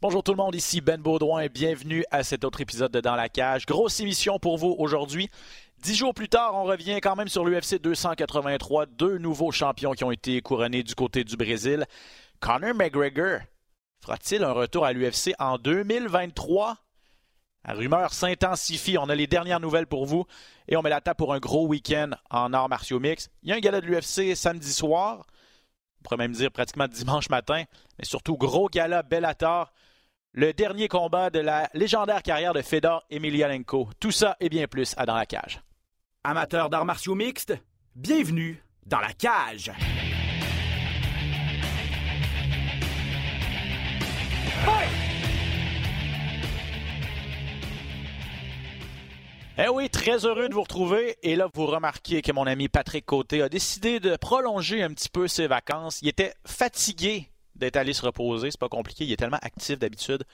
Bonjour tout le monde, ici Ben Baudouin et bienvenue à cet autre épisode de Dans la cage. Grosse émission pour vous aujourd'hui. Dix jours plus tard, on revient quand même sur l'UFC 283. Deux nouveaux champions qui ont été couronnés du côté du Brésil. Conor McGregor fera-t-il un retour à l'UFC en 2023? La rumeur s'intensifie. On a les dernières nouvelles pour vous et on met la table pour un gros week-end en arts martiaux mix. Il y a un gala de l'UFC samedi soir. On pourrait même dire pratiquement dimanche matin. Mais surtout, gros gala Bellator le dernier combat de la légendaire carrière de Fedor Emelianenko. Tout ça et bien plus à Dans la cage. Amateurs d'arts martiaux mixtes, bienvenue dans la cage. Eh oui, très heureux de vous retrouver. Et là, vous remarquez que mon ami Patrick Côté a décidé de prolonger un petit peu ses vacances. Il était fatigué d'être allé se reposer. C'est pas compliqué. Il est tellement actif d'habitude.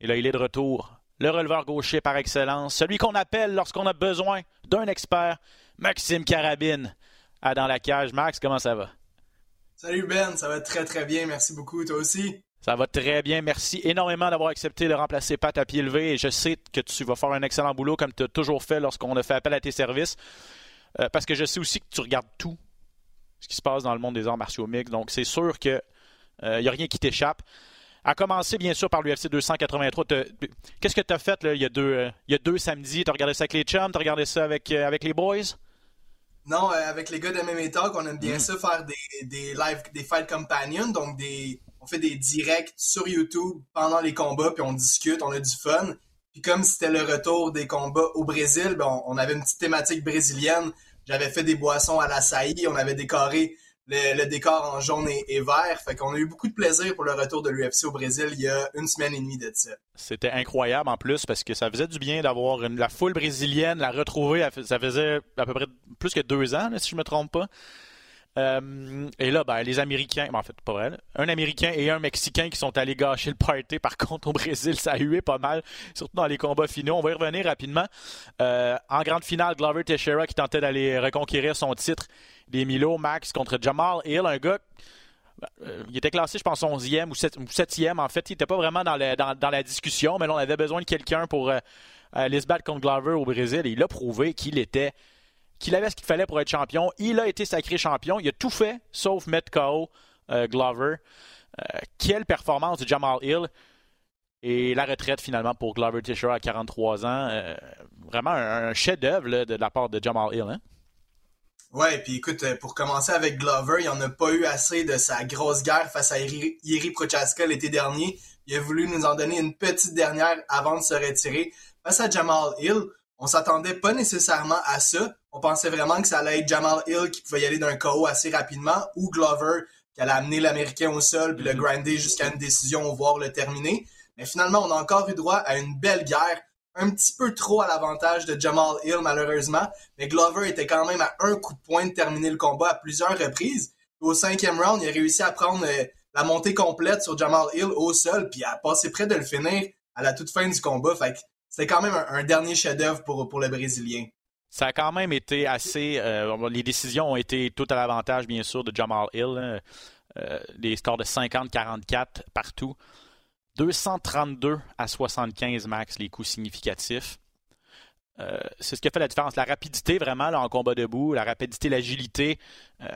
Et là, il est de retour. Le releveur gaucher par excellence. Celui qu'on appelle lorsqu'on a besoin d'un expert. Maxime Carabine. À dans la cage. Max, comment ça va? Salut Ben, ça va très très bien. Merci beaucoup. Toi aussi? Ça va très bien. Merci énormément d'avoir accepté de remplacer Pat à pied levé. Et je sais que tu vas faire un excellent boulot comme tu as toujours fait lorsqu'on a fait appel à tes services. Euh, parce que je sais aussi que tu regardes tout ce qui se passe dans le monde des arts martiaux mixtes. Donc, c'est sûr que il euh, n'y a rien qui t'échappe. À commencer, bien sûr, par l'UFC 283. Qu'est-ce que tu as fait là, il, y a deux, euh, il y a deux samedis? Tu as regardé ça avec les chums? Tu as regardé ça avec, euh, avec les boys? Non, avec les gars de MMA Talk, on aime bien mm. ça faire des, des live, des fight companions. Donc, des, on fait des directs sur YouTube pendant les combats, puis on discute, on a du fun. Puis comme c'était le retour des combats au Brésil, ben, on, avait une petite thématique brésilienne. J'avais fait des boissons à la saillie, on avait décoré le, décor en jaune et, vert. Fait qu'on a eu beaucoup de plaisir pour le retour de l'UFC au Brésil il y a une semaine et demie de ça. C'était incroyable en plus parce que ça faisait du bien d'avoir la foule brésilienne, la retrouver. Ça faisait à peu près plus que deux ans, si je me trompe pas. Euh, et là, ben, les Américains, ben, en fait, pas vrai, un Américain et un Mexicain qui sont allés gâcher le party. Par contre, au Brésil, ça a hué pas mal, surtout dans les combats finaux. On va y revenir rapidement. Euh, en grande finale, Glover Teixeira qui tentait d'aller reconquérir son titre des Milo Max contre Jamal Hill, un gars. Euh, il était classé, je pense, 11e ou 7e. En fait, il n'était pas vraiment dans, dans, la discussion, mais là, on avait besoin de quelqu'un pour euh, aller se battre contre Glover au Brésil. Et il a prouvé qu'il était qu'il avait ce qu'il fallait pour être champion. Il a été sacré champion. Il a tout fait, sauf mettre euh, Glover. quelle performance de Jamal Hill. Et la retraite finalement pour Glover Teixeira à 43 ans. vraiment un, chef-d'œuvre de la part de Jamal Hill. Hein? Ouais, puis écoute, euh, pour commencer avec Glover, il en a pas eu assez de sa grosse guerre face à Yeri Prochaska l'été dernier. Il a voulu nous en donner une petite dernière avant de se retirer. Face à Jamal Hill, on s'attendait pas nécessairement à ça. On pensait vraiment que ça allait être Jamal Hill qui pouvait y aller d'un KO assez rapidement ou Glover qui allait amener l'Américain au sol puis le mm-hmm. grinder jusqu'à une décision, voire le terminer. Mais finalement, on a encore eu droit à une belle guerre un petit peu trop à l'avantage de Jamal Hill, malheureusement. Mais Glover était quand même à un coup de poing de terminer le combat à plusieurs reprises. Au cinquième round, il a réussi à prendre euh, la montée complète sur Jamal Hill au sol, puis à passer près de le finir à la toute fin du combat. Fait c'était quand même un, dernier chef-d'œuvre pour, pour le Brésilien. Ça a quand même été assez. Euh, les décisions ont été tout à l'avantage, bien sûr, de Jamal Hill. Hein. Euh, les scores de 50-44 partout. 232 à 75 max, les coups significatifs. Euh, c'est ce qui a fait la différence. La rapidité, vraiment, en combat debout, la rapidité, l'agilité, euh,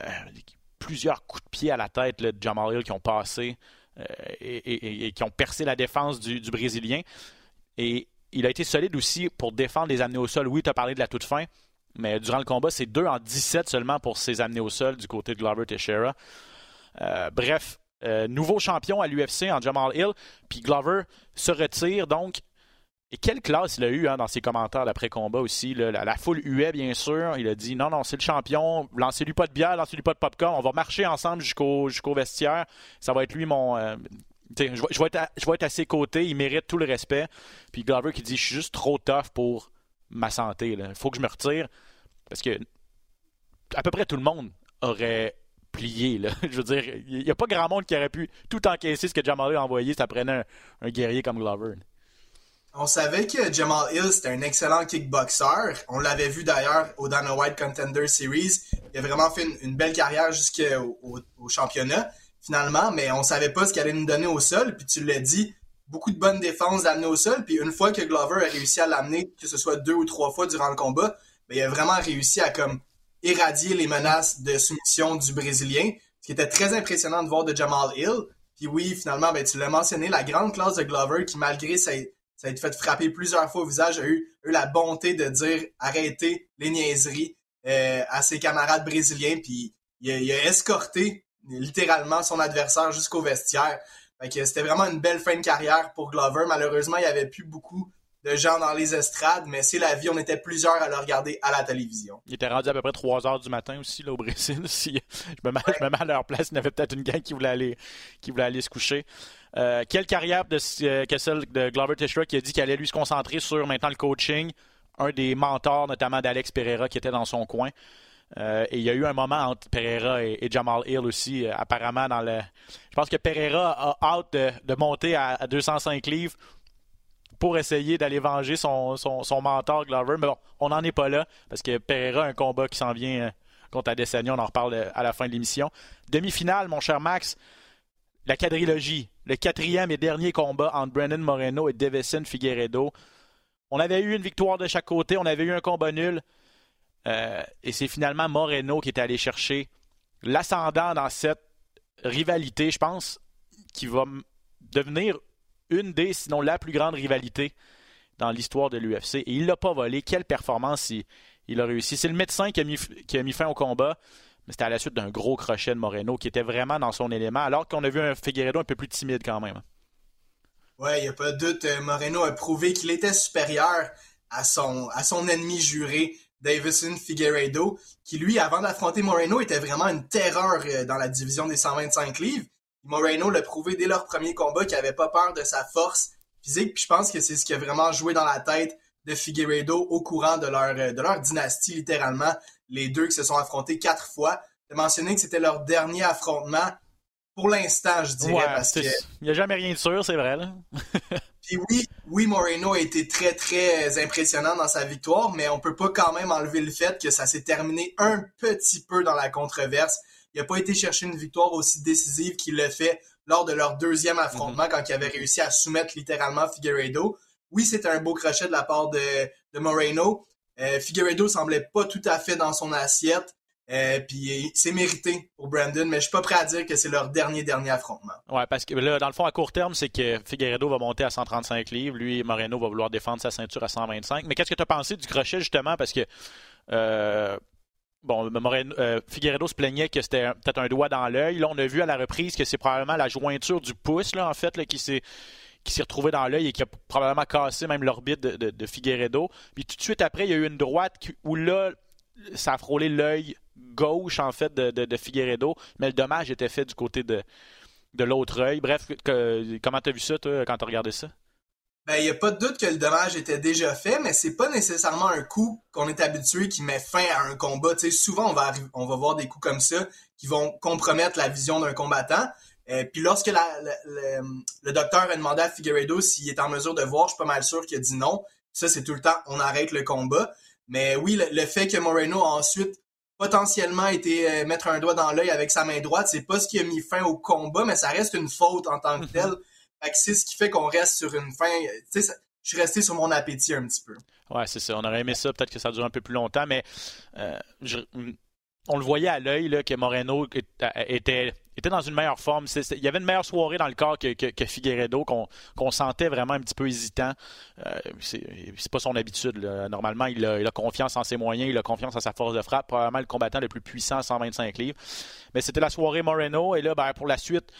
plusieurs coups de pied à la tête de Jamal Hill qui ont passé euh, et, qui ont percé la défense du, Brésilien. Et il a été solide aussi pour défendre les amener au sol. Oui, tu as parlé de la toute fin, mais durant le combat, c'est 2 en 17 seulement pour ses amener au sol du côté de Glover Teixeira. bref, euh, nouveau champion à l'UFC en Jamal Hill. Puis Glover se retire donc. et quelle classe il a eu hein, dans ses commentaires d'après-combat aussi. La, foule huait, bien sûr. Il a dit non, non, c'est le champion. Lancez-lui pas de bière, lancez-lui pas de popcorn. On va marcher ensemble jusqu'au jusqu'au vestiaire. Ça va être lui mon. Euh, je, vais être à, ses côtés. Il mérite tout le respect. Puis Glover qui dit Je suis juste trop tough pour ma santé. Il faut que je me retire. Parce que à peu près tout le monde aurait plié. Je veux dire, il n'y a pas grand monde qui aurait pu tout encaisser ce que Jamal a envoyé. Ça prenait un guerrier comme Glover. On savait que Jamal Hill, c'était un excellent kickboxer. On l'avait vu d'ailleurs au Dana White Contender Series. Il a vraiment fait une, belle carrière jusqu'au au, championnat, finalement, mais on savait pas ce qu'il allait nous donner au sol. Puis tu l'as dit, beaucoup de bonnes défenses d'amener au sol. Puis une fois que Glover a réussi à l'amener, que ce soit deux ou trois fois durant le combat, ben, il a vraiment réussi à comme éradier les menaces de soumission du Brésilien. Ce qui était très impressionnant de voir de Jamal Hill. Puis oui, finalement, ben, tu l'as mentionné, la grande classe de Glover qui, malgré sa, ça a été fait frapper plusieurs fois au visage, a eu, la bonté de dire arrêtez les niaiseries euh, à ses camarades brésiliens, puis il a, escorté littéralement son adversaire jusqu'au vestiaire. C'était vraiment une belle fin de carrière pour Glover. Malheureusement, il n'y avait plus beaucoup de gens dans les estrades, mais c'est la vie. On était plusieurs à le regarder à la télévision. Il était rendu à peu près 3 heures du matin aussi au Brésil. Si je, me mets, je me mets à leur place, il y avait peut-être une gang qui voulait aller, qui voulait aller se coucher. Euh, quelle carrière de, euh, que celle de Glover Teixeira qui a dit qu'il allait lui se concentrer sur maintenant le coaching? Un des mentors, notamment d'Alex Pereira, qui était dans son coin. Euh, et il y a eu un moment entre Pereira et, Jamal Hill aussi, apparemment dans le. Je pense que Pereira a hâte de, monter à, 205 livres pour essayer d'aller venger son, mentor Glover. Mais bon, on n'en est pas là parce que Pereira a un combat qui s'en vient contre Adesanya. On en reparle à la fin de l'émission. Demi-finale, mon cher Max la quadrilogie, le quatrième et dernier combat entre Brandon Moreno et Devison Figueredo. On avait eu une victoire de chaque côté, on avait eu un combat nul. Euh, et c'est finalement Moreno qui est allé chercher l'ascendant dans cette rivalité, je pense, qui va devenir une des, sinon la plus grande rivalité dans l'histoire de l'UFC. Et il l'a pas volé. Quelle performance il, a réussi. C'est le médecin qui a, mis, fin au combat mais c'était à la suite d'un gros crochet de Moreno qui était vraiment dans son élément, alors qu'on a vu un Figueredo un peu plus timide quand même. Ouais, il n'y a pas de doute. Euh, Moreno a prouvé qu'il était supérieur à son ennemi juré, Davison Figueredo, qui lui, avant d'affronter Moreno, était vraiment une terreur euh, dans la division des 125 livres. Moreno l'a prouvé dès leur premier combat qu'il n'avait pas peur de sa force physique, puis je pense que c'est ce qui a vraiment joué dans la tête de Figueredo au courant de leur, euh, de leur dynastie, littéralement les deux qui se sont affrontés quatre fois. De mentionner que c'était leur dernier affrontement pour l'instant, je dirais. parce que... Il n'y a jamais rien de sûr, c'est vrai. Là. Puis oui, oui, Moreno a été très, très impressionnant dans sa victoire, mais on peut pas quand même enlever le fait que ça s'est terminé un petit peu dans la controverse. Il n'a pas été chercher une victoire aussi décisive qu'il l'a fait lors de leur deuxième affrontement mm-hmm. quand il avait réussi à soumettre littéralement Figueredo. Oui, c'était un beau crochet de la part de, de Moreno, euh, Figueredo semblait pas tout à fait dans son assiette. Euh, puis c'est mérité pour Brandon, mais je suis pas prêt à dire que c'est leur dernier dernier affrontement. Ouais, parce que là, dans le fond, à court terme, c'est que Figueredo va monter à 135 livres, lui Moreno va vouloir défendre sa ceinture à 125. Mais qu'est-ce que tu as pensé du crochet justement? Parce que euh, bon, Moreno, Figueredo se plaignait que c'était peut-être un doigt dans l'œil. Là, on a vu à la reprise que c'est probablement la jointure du pouce là en fait qui s'est qui s'est retrouvé dans l'œil et qui a probablement cassé même l'orbite de, Figueredo. Puis tout de suite après, il y a eu une droite où là, ça a frôlé l'œil gauche en fait de, Figueredo, mais le dommage était fait du côté de, l'autre œil. Bref, comment tu as vu ça quand tu as regardé ça? Ben, il n'y a pas de doute que le dommage était déjà fait, mais c'est pas nécessairement un coup qu'on est habitué qui met fin à un combat. souvent, on va, voir des coups comme ça qui vont compromettre la vision d'un combattant. Euh, puis lorsque le docteur a demandé à Figueredo s'il est en mesure de voir, je suis pas mal sûr qu'il a dit non. Ça, c'est tout le temps, on arrête le combat. Mais oui, le, fait que Moreno a ensuite potentiellement été euh, mettre un doigt dans l'œil avec sa main droite, c'est pas ce qui a mis fin au combat, mais ça reste une faute en tant que telle. Fait que c'est ce qui fait qu'on reste sur une fin. Tu sais, je suis resté sur mon appétit un petit peu. Ouais, c'est ça. On aurait aimé ça, peut-être que ça dure un peu plus longtemps, mais euh, on le voyait à l'œil que Moreno était était dans une meilleure forme. il y avait une meilleure soirée dans le corps que, que, Figueredo, qu'on sentait vraiment un petit peu hésitant. Euh, c'est pas son habitude. Normalement, il a, confiance en ses moyens, il a confiance en sa force de frappe, probablement le combattant le plus puissant à 125 livres. Mais c'était la soirée Moreno, et là, ben, pour la suite,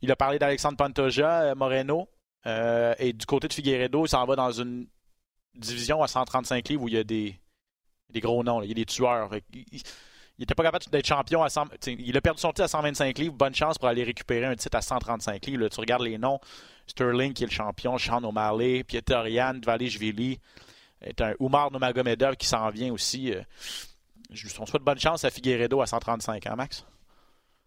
il a parlé d'Alexandre Pantoja, euh, Moreno. Euh, et du côté de Figueredo, il s'en va dans une division à 135 livres où il y a des, des gros noms, il y a des tueurs. N'était pas capable d'être champion à 100. Il a perdu son titre à 125 livres. Bonne chance pour aller récupérer un titre à 135 livres. tu regardes les noms Sterling qui est le champion, Sean O'Malley, Pieter Yan, Jvili, est un Umar Nomagomedov qui s'en vient aussi. Euh, on souhaite bonne chance à Figueredo à 135, hein, Max?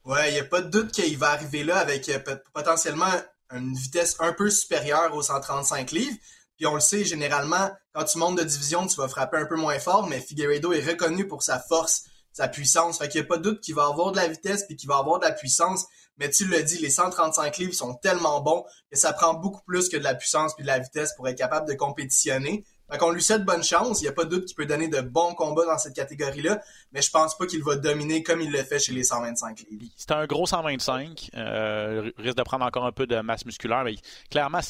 Ouais, il n'y a pas de doute qu'il va arriver là avec euh, potentiellement une vitesse un peu supérieure aux 135 livres. Puis on le sait, généralement, quand tu montes de division, tu vas frapper un peu moins fort, mais Figueredo est reconnu pour sa force, sa puissance. Fait qu'il n'y a pas de doute qu'il va avoir de la vitesse puis qu'il va avoir de la puissance. Mais tu le dis, les 135 livres sont tellement bons que ça prend beaucoup plus que de la puissance puis de la vitesse pour être capable de compétitionner. Fait qu'on lui souhaite bonne chance. Il n'y a pas de doute qu'il peut donner de bons combats dans cette catégorie-là, mais je pense pas qu'il va dominer comme il le fait chez les 125 livres. C'est un gros 125. Euh, risque de prendre encore un peu de masse musculaire, mais clairement,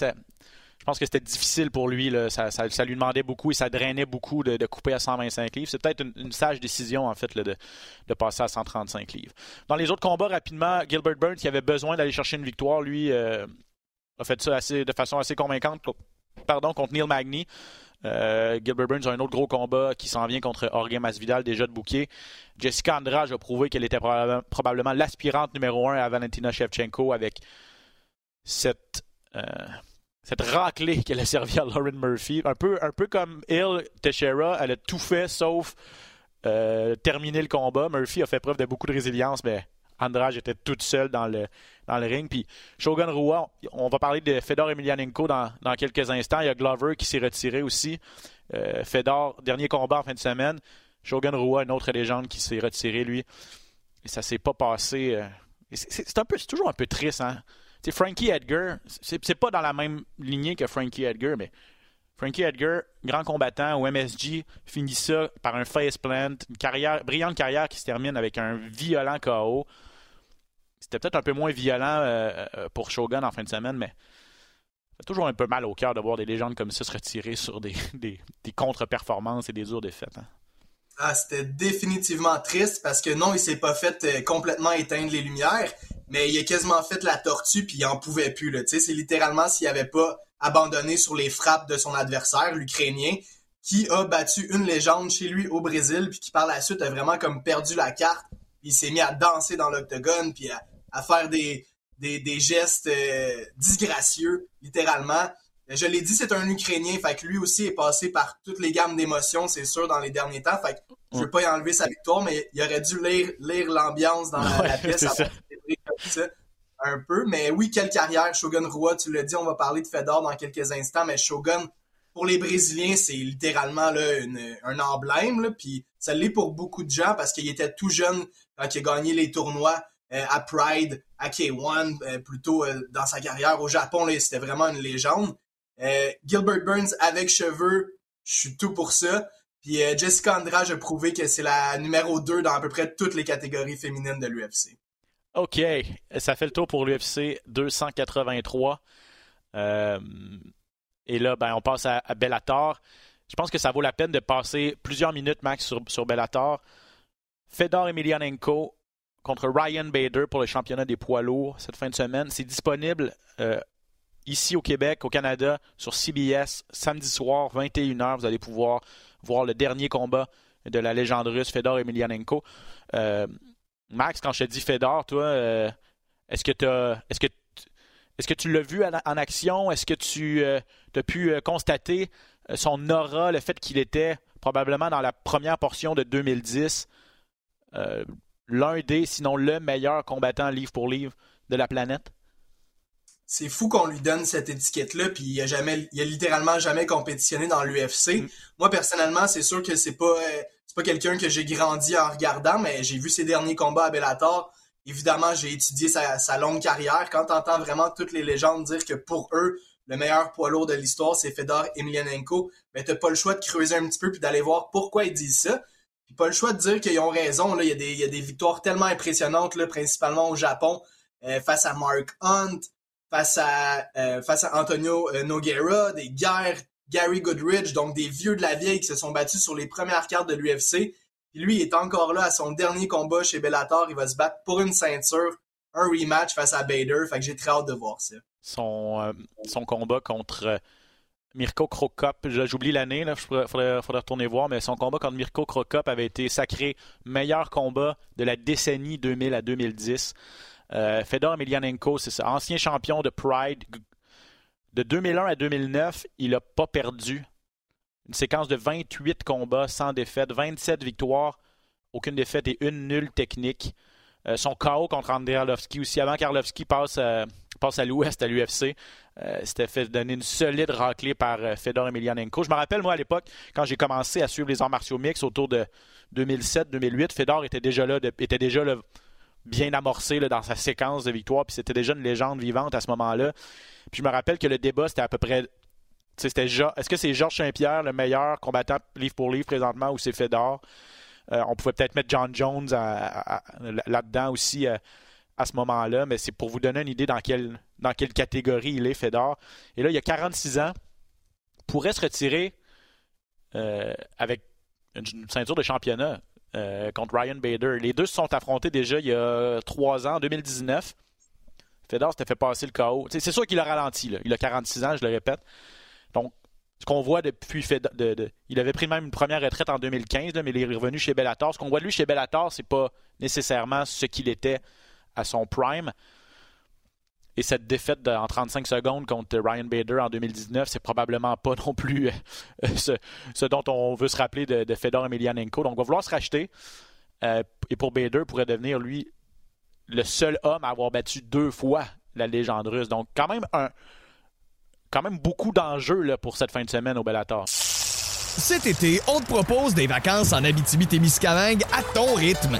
je pense que c'était difficile pour lui. Ça, lui demandait beaucoup et ça drainait beaucoup de, couper à 125 livres. C'est peut-être une, sage décision, en fait, de, passer à 135 livres. Dans les autres combats, rapidement, Gilbert Burns, qui avait besoin d'aller chercher une victoire, lui, euh, a fait ça de façon assez convaincante pardon, contre Neil Magny. Euh, Gilbert Burns a un autre gros combat qui s'en vient contre Jorge Masvidal, déjà de bouquet. Jessica Andrade a prouvé qu'elle était probablement l'aspirante numéro un à Valentina Shevchenko avec cette, euh, cette raclée qu'elle a servi à Lauren Murphy. Un peu, un peu comme Il Teixeira, elle a tout fait sauf euh, terminer le combat. Murphy a fait preuve de beaucoup de résilience, mais Andrade était toute seule dans le, dans le ring. Puis Shogun Rua, on va parler de Fedor Emelianenko dans, quelques instants. Il y a Glover qui s'est retiré aussi. Euh, Fedor, dernier combat en fin de semaine. Shogun Rua, une autre légende qui s'est retiré, lui. Et ça s'est pas passé. Euh, c'est toujours un peu triste, hein. Frankie Edgar, c'est pas dans la même lignée que Frankie Edgar, mais Frankie Edgar, grand combattant au MSG, finit ça par un faceplant, une carrière, brillante carrière qui se termine avec un violent KO. C'était peut-être un peu moins violent euh, euh, pour Shogun en fin de semaine, mais fait toujours un peu mal au cœur de voir des légendes comme ça se retirer sur des, contre-performances et des dures défaites. Hein. Ah, c'était définitivement triste parce que non, il s'est pas fait euh, complètement éteindre les lumières, mais il a quasiment fait la tortue puis il en pouvait plus. C'est littéralement s'il avait pas abandonné sur les frappes de son adversaire, l'Ukrainien, qui a battu une légende chez lui au Brésil puis qui par la suite a vraiment comme perdu la carte. Il s'est mis à danser dans l'octogone puis à, faire des, des, gestes euh, disgracieux, littéralement. Je l'ai dit, c'est un Ukrainien, fait que lui aussi est passé par toutes les gammes d'émotions, c'est sûr, dans les derniers temps. Fait que je veux pas y enlever sa victoire, mais il aurait dû lire, lire l'ambiance dans la, pièce un peu. Mais oui, quelle carrière, Shogun Rua, tu l'as dit, on va parler de Fedor dans quelques instants, mais Shogun, pour les Brésiliens, c'est littéralement là, un emblème, là, puis ça l'est pour beaucoup de gens parce qu'il était tout jeune quand il a gagné les tournois. Euh, à Pride, à K1, euh, plutôt euh, dans sa carrière au Japon, c'était vraiment une légende. Gilbert Burns avec cheveux, je suis tout pour ça. Puis Jessica Andrade a prouvé que c'est la numéro 2 dans à peu près toutes les catégories féminines de l'UFC. OK, ça fait le tour pour l'UFC 283. et là, ben, on passe à, Bellator. Je pense que ça vaut la peine de passer plusieurs minutes max sur, sur Bellator. Fedor Emelianenko contre Ryan Bader pour le championnat des poids lourds cette fin de semaine. C'est disponible euh, ici au Québec, au Canada, sur CBS, samedi soir, 21h. Vous allez pouvoir voir le dernier combat de la légende russe Fedor Emelianenko. Euh, Max, quand je te dis Fedor, toi, euh, est-ce que tu est-ce que est-ce que tu l'as vu en, action? Est-ce que tu as pu constater son aura, le fait qu'il était probablement dans la première portion de 2010, l'un des, sinon le meilleur combattant livre pour livre de la planète? C'est fou qu'on lui donne cette étiquette-là, puis il a jamais, il a littéralement jamais compétitionné dans l'UFC. Mm. Moi, personnellement, c'est sûr que c'est pas, euh, c'est pas quelqu'un que j'ai grandi en regardant, mais j'ai vu ses derniers combats à Bellator. Évidemment, j'ai étudié sa, longue carrière. Quand t'entends vraiment toutes les légendes dire que pour eux, le meilleur poids lourd de l'histoire, c'est Fedor Emelianenko, mais t'as pas le choix de creuser un petit peu puis d'aller voir pourquoi ils disent ça. Puis pas le choix de dire qu'ils ont raison. Là. Il, y a des, il y a des victoires tellement impressionnantes, là, principalement au Japon, euh, face à Mark Hunt, face à, euh, face à Antonio euh, Nogueira, des guerres, Gary Goodridge, donc des vieux de la vieille qui se sont battus sur les premières cartes de l'UFC. Lui, il est encore là à son dernier combat chez Bellator. Il va se battre pour une ceinture, un rematch face à Bader. Fait que j'ai très hâte de voir ça. Son, son combat contre Mirko Krokop. J'oublie l'année, il faudrait, faudrait, retourner voir, mais son combat contre Mirko Krokop avait été sacré meilleur combat de la décennie 2000 à 2010. Euh, Fedor Emelianenko, c'est ça, ancien champion de Pride. De 2001 à 2009, il n'a pas perdu. Une séquence de 28 combats sans défaite, 27 victoires, aucune défaite et une nulle technique. Euh, son KO contre Andrei Arlovski aussi, avant qu'Arlovski passe, euh, passe à l'ouest à l'UFC, c'était fait donner une solide raclée par Fedor Emelianenko. Je me rappelle, moi, à l'époque, quand j'ai commencé à suivre les arts martiaux mix autour de 2007-2008, Fedor était déjà là, était déjà là, bien amorcé dans sa séquence de victoires. Puis c'était déjà une légende vivante à ce moment-là. Puis je me rappelle que le débat, c'était à peu près. C'était est-ce que c'est Georges Saint-Pierre le meilleur combattant livre pour livre présentement ou c'est Fedor? Euh, on pouvait peut-être mettre John Jones là-dedans aussi euh, à ce moment-là, mais c'est pour vous donner une idée dans quelle, catégorie il est, Fedor. Et là, il y a 46 ans, pourrait se retirer euh, avec une ceinture de championnat. Euh, contre Ryan Bader. Les deux se sont affrontés déjà il y a trois ans, en 2019. Fedor s'était fait passer le KO. C'est sûr qu'il a ralenti. Il a 46 ans, je le répète. Donc, ce qu'on voit depuis Fedor, il avait pris même une première retraite en 2015, mais il est revenu chez Bellator. Ce qu'on voit de lui chez Bellator, c'est pas nécessairement ce qu'il était à son prime. Et cette défaite en 35 secondes contre Ryan Bader en 2019, c'est probablement pas non plus euh, ce, dont on veut se rappeler de, Fedor Emelianenko. Donc, on va vouloir se racheter. Euh, et pour Bader, pourrait devenir, lui, le seul homme à avoir battu deux fois la légende russe. Donc, quand même, un, quand même beaucoup d'enjeux pour cette fin de semaine au Bellator. Cet été, on te propose des vacances en Abitibi-Témiscamingue à ton rythme.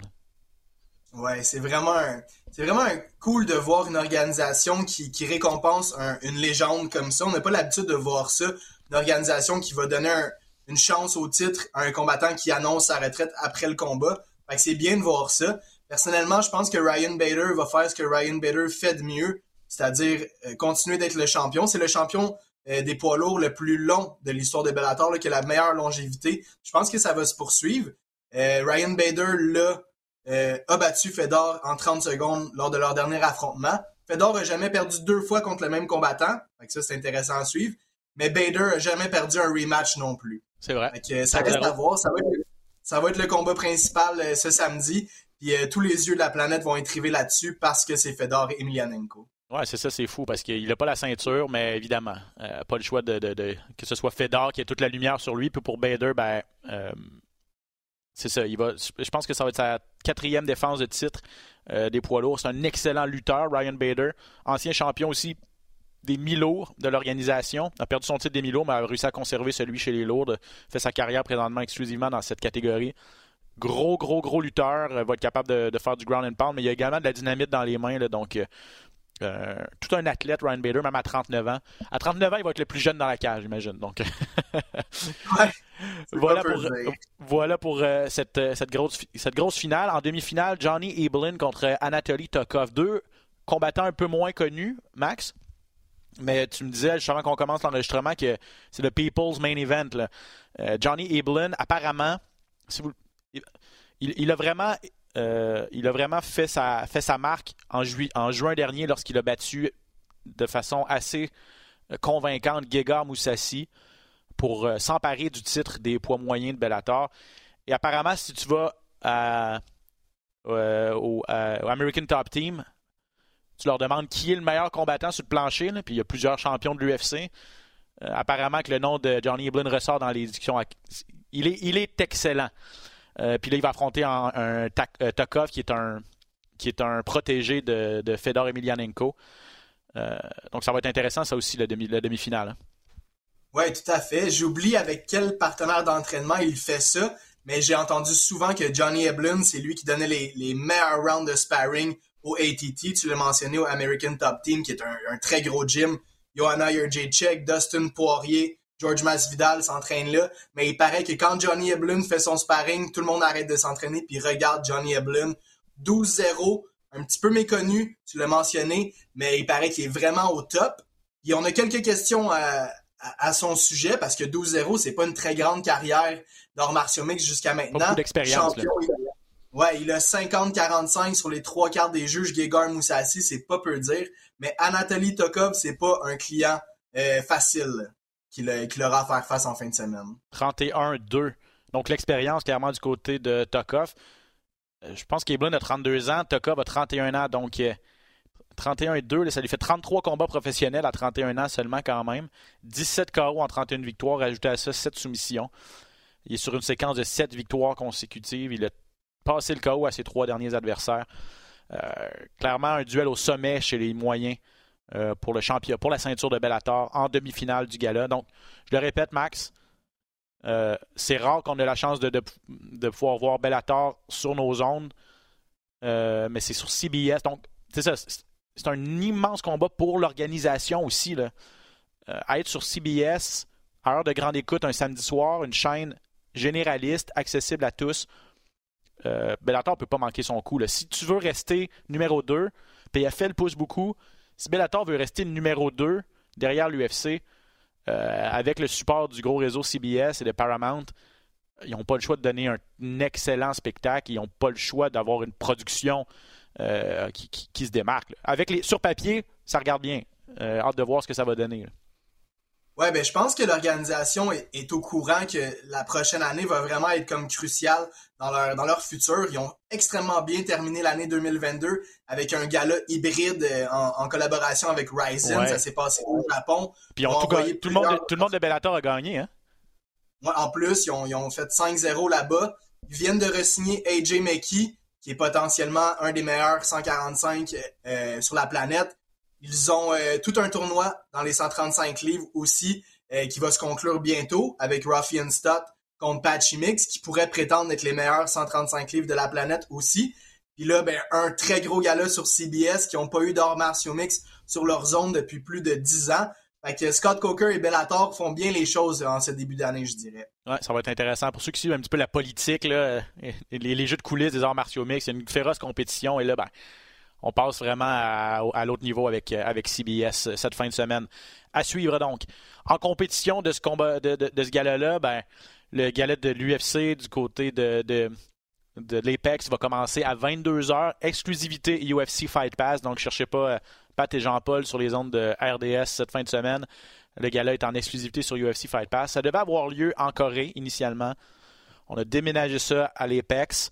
Ouais, c'est vraiment c'est vraiment cool de voir une organisation qui, qui récompense une légende comme ça. On n'a pas l'habitude de voir ça. Une organisation qui va donner une chance au titre à un combattant qui annonce sa retraite après le combat. Fait que c'est bien de voir ça. Personnellement, je pense que Ryan Bader va faire ce que Ryan Bader fait de mieux, c'est-à-dire euh, continuer d'être le champion. C'est le champion euh, des poids lourds le plus long de l'histoire de Bellator, là, qui a la meilleure longévité. Je pense que ça va se poursuivre. Euh, Ryan Bader, là, euh, a battu Fedor en 30 secondes lors de leur dernier affrontement. Fedor a jamais perdu deux fois contre le même combattant. Fait ça, c'est intéressant à suivre. Mais Bader a jamais perdu un rematch non plus. C'est vrai. ça reste à voir. Ça va, être, le combat principal euh, ce samedi. Puis euh, tous les yeux de la planète vont être rivés là-dessus parce que c'est Fedor et Emelianenko. Ouais, c'est ça, c'est fou parce qu'il n'a pas la ceinture, mais évidemment, pas le choix de, que ce soit Fedor qui ait toute la lumière sur lui. Puis pour Bader, ben, c'est ça. Il va, je pense que ça va être sa quatrième défense de titre euh, des poids lourds. C'est un excellent lutteur, Ryan Bader. Ancien champion aussi des mi-lourds de l'organisation. A perdu son titre des mi-lourds, mais a réussi à conserver celui chez les lourds. Fait sa carrière présentement exclusivement dans cette catégorie. Gros, gros, gros lutteur. Euh, va être capable de, faire du ground and pound, mais il y a également de la dynamite dans les mains. donc, euh, tout un athlète, Ryan Bader, même à 39 ans. À 39 ans, il va être le plus jeune dans la cage, j'imagine. Donc, voilà, pour, voilà pour euh, cette, euh, cette, grosse, cette grosse finale. En demi-finale, Johnny Eblin contre Anatoly Tokov. Deux combattants un peu moins connus, Max. Mais tu me disais, juste avant qu'on commence l'enregistrement, que c'est le People's Main Event. Johnny Eblin, apparemment, si vous, il, a vraiment euh, il a vraiment fait sa, marque en, juin dernier lorsqu'il a battu de façon assez euh, convaincante Gegard Moussassi pour euh, s'emparer du titre des poids moyens de Bellator. Et apparemment, si tu vas au, American Top Team, tu leur demandes qui est le meilleur combattant sur le plancher, puis il y a plusieurs champions de l'UFC. apparemment que le nom de Johnny Eblin ressort dans les discussions. Il est excellent. Euh, puis là, il va affronter un, un euh, Tokov qui est un, un protégé de, Fedor Emelianenko. Euh, donc ça va être intéressant, ça aussi, la demi-finale. Hein. Oui, tout à fait. J'oublie avec quel partenaire d'entraînement il fait ça, mais j'ai entendu souvent que Johnny Eblin, c'est lui qui donnait les, les, meilleurs rounds de sparring au ATT. Tu l'as mentionné au American Top Team, qui est un, très gros gym. Johanna Jacek, Dustin Poirier, George Masvidal s'entraîne là, mais il paraît que quand Johnny Eblin fait son sparring, tout le monde arrête de s'entraîner puis regarde Johnny Eblin. 12-0, un petit peu méconnu, tu l'as mentionné, mais il paraît qu'il est vraiment au top. Et on a quelques questions à, son sujet parce que 12-0, c'est pas une très grande carrière d'art martiaux mix jusqu'à maintenant. Beaucoup d'expérience. Ouais, il a 50-45 sur les trois quarts des juges. Gegard Moussassi, c'est pas peu dire. Mais Anatoly Tokov, c'est pas un client euh, facile qu'il aura à faire face en fin de semaine. 31-2. Donc l'expérience clairement du côté de Tokov. Euh, je pense qu'Eblin a 32 ans, Tokov a 31 ans, donc 31 et 2, ça lui fait 33 combats professionnels à 31 ans seulement quand même. 17 KO en 31 victoires, ajouté à ça 7 soumissions. Il est sur une séquence de 7 victoires consécutives. Il a passé le KO à ses trois derniers adversaires. Euh, clairement, un duel au sommet chez les moyens euh, pour le champion, pour la ceinture de Bellator en demi-finale du gala. Donc, je le répète, Max, euh, c'est rare qu'on ait la chance de, pouvoir voir Bellator sur nos ondes, mais c'est sur CBS. Donc, c'est ça, c'est un immense combat pour l'organisation aussi. Là. être sur CBS, à heure de grande écoute, un samedi soir, une chaîne généraliste, accessible à tous, euh, Bellator ne peut pas manquer son coup. Si tu veux rester numéro 2, PFL pousse beaucoup. Si Bellator veut rester numéro 2 derrière l'UFC, euh, avec le support du gros réseau CBS et de Paramount, ils n'ont pas le choix de donner un, excellent spectacle. Ils n'ont pas le choix d'avoir une production euh, qui, se démarque. Sur papier, ça regarde bien. hâte de voir ce que ça va donner. Ouais, ben je pense que l'organisation est, au courant que la prochaine année va vraiment être comme cruciale dans leur dans leur futur. Ils ont extrêmement bien terminé l'année 2022 avec un gala hybride euh, en, collaboration avec Ryzen. Ça s'est passé au Japon. Puis tout, tout, le monde, tout le monde de Bellator a gagné, hein? Ouais, en plus, ils ont, ils ont fait 5-0 là-bas. Ils viennent de re-signer AJ McKee, qui est potentiellement un des meilleurs 145 euh, sur la planète. Ils ont euh, tout un tournoi dans les 135 livres aussi euh, qui va se conclure bientôt avec Ruffian Stott contre Patchy Mix qui pourrait prétendre être les meilleurs 135 livres de la planète aussi. Puis là, ben, un très gros gala sur CBS qui n'ont pas eu d'or martiaux mix sur leur zone depuis plus de 10 ans. Fait que Scott Coker et Bellator font bien les choses en ce début d'année, je dirais. Ouais, ça va être intéressant. Pour ceux qui suivent un petit peu la politique, là, les, jeux de coulisses des arts martiaux mix, il y a une féroce compétition. Et là, ben, on passe vraiment à, l'autre niveau avec, euh, CBS euh, cette fin de semaine. À suivre donc. En compétition de ce combat de, ce gala-là, ben, le gala de l'UFC du côté de, de, l'Apex va commencer à 22h. Exclusivité UFC Fight Pass. Donc, cherchez pas euh, Pat et Jean-Paul sur les ondes de RDS cette fin de semaine. Le gala est en exclusivité sur UFC Fight Pass. Ça devait avoir lieu en Corée initialement. On a déménagé ça à l'Apex.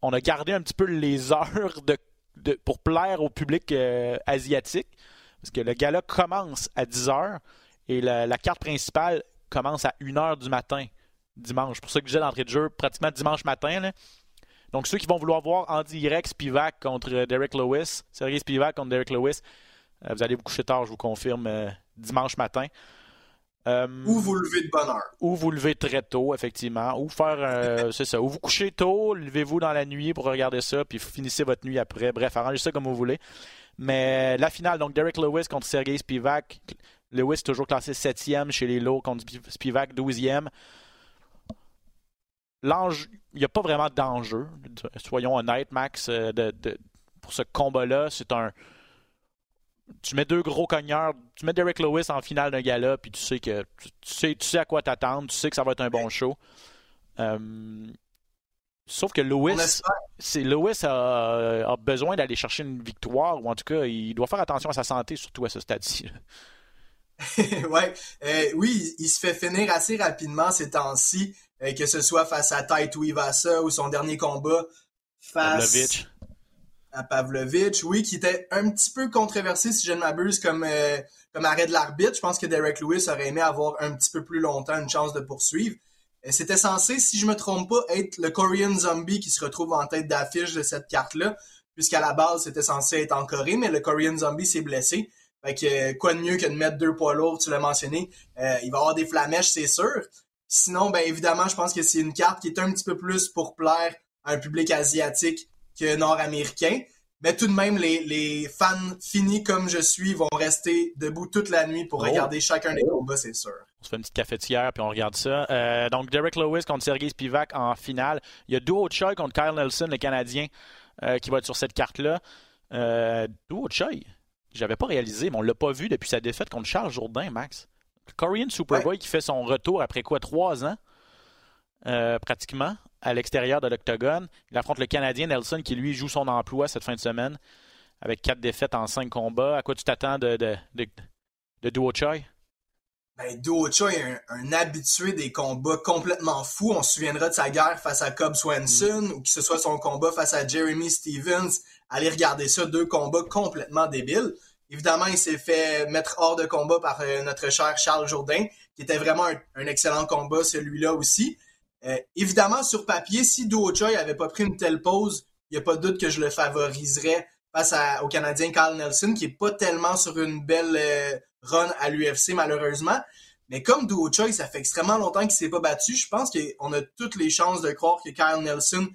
On a gardé un petit peu les heures de pour plaire au public euh, asiatique. Parce que le gala commence à 10h et la, carte principale commence à 1h du matin dimanche. Pour ça que je disais d'entrée de jeu, pratiquement dimanche matin. Donc ceux qui vont vouloir voir en direct Spivak contre Derek Lewis, Sergei Spivak contre Derek Lewis, euh, vous allez vous coucher tard, je vous confirme, euh, dimanche matin. Euh, ou vous levez de bonne heure. Ou vous levez très tôt, effectivement. Ou faire, euh, c'est ça. Ou vous couchez tôt, levez-vous dans la nuit pour regarder ça, puis finissez votre nuit après. Bref, arrangez ça comme vous voulez. Mais la finale, donc Derek Lewis contre Sergei Spivak. Lewis toujours classé 7e chez les lots contre Spivak 12e. L'ange, il n'y a pas vraiment d'enjeu, soyons honnêtes, Max, euh, de, pour ce combat-là. C'est un, tu mets deux gros cogneurs, tu mets Derek Lewis en finale d'un gala, puis tu sais que tu, sais, tu sais à quoi t'attendre, tu sais que ça va être un bon show. Euh, sauf que Lewis, c'est Lewis a, besoin d'aller chercher une victoire, ou en tout cas, il doit faire attention à sa santé, surtout à ce stade-ci. ouais, euh, oui, il se fait finir assez rapidement ces temps-ci, euh, que ce soit face à Taito Ivasa ou son dernier combat face à Pavlovich, oui, qui était un petit peu controversé, si je ne m'abuse, comme, euh, comme arrêt de l'arbitre. Je pense que Derek Lewis aurait aimé avoir un petit peu plus longtemps une chance de poursuivre. C'était censé, si je me trompe pas, être le Korean Zombie qui se retrouve en tête d'affiche de cette carte-là, puisqu'à la base, c'était censé être en Corée, mais le Korean Zombie s'est blessé. Fait que quoi de mieux que de mettre deux poids lourds, tu l'as mentionné. Euh, il va avoir des flamèches, c'est sûr. Sinon, ben évidemment, je pense que c'est une carte qui est un petit peu plus pour plaire à un public asiatique que nord-américain. Mais tout de même, les, les fans finis comme je suis vont rester debout toute la nuit pour Oh. regarder chacun des combats, c'est sûr. On se fait une petite cafetière puis on regarde ça. Euh, donc, Derek Lewis contre Sergei Spivak en finale. Il y a Duo Choi contre Kyle Nelson, le Canadien, euh, qui va être sur cette carte-là. Euh, Duo Choi, j'avais pas réalisé, mais on l'a pas vu depuis sa défaite contre Charles Jourdain, Max. Le Korean Superboy qui fait son retour après quoi, trois ans, euh, pratiquement, à l'extérieur de l'octogone. Il affronte le Canadien Nelson qui, lui, joue son emploi cette fin de semaine avec quatre défaites en cinq combats. À quoi tu t'attends de, de, de, de Duo Choi? Ben, Duo Choi est un, un habitué des combats complètement fous. On se souviendra de sa guerre face à Cobb Swenson ou que ce soit son combat face à Jeremy Stevens. Allez regarder ça, deux combats complètement débiles. Évidemment, il s'est fait mettre hors de combat par euh, notre cher Charles Jourdain, qui était vraiment un, un excellent combat, celui-là aussi. Euh, évidemment, sur papier, si Duo Choi avait pas pris une telle pause, il a pas de doute que je le favoriserais face au Canadien Carl Nelson, qui est pas tellement sur une belle euh, run à l'UFC, malheureusement. Mais comme Duo Choi, ça fait extrêmement longtemps qu'il s'est pas battu, je pense qu'on a toutes les chances de croire que Kyle Nelson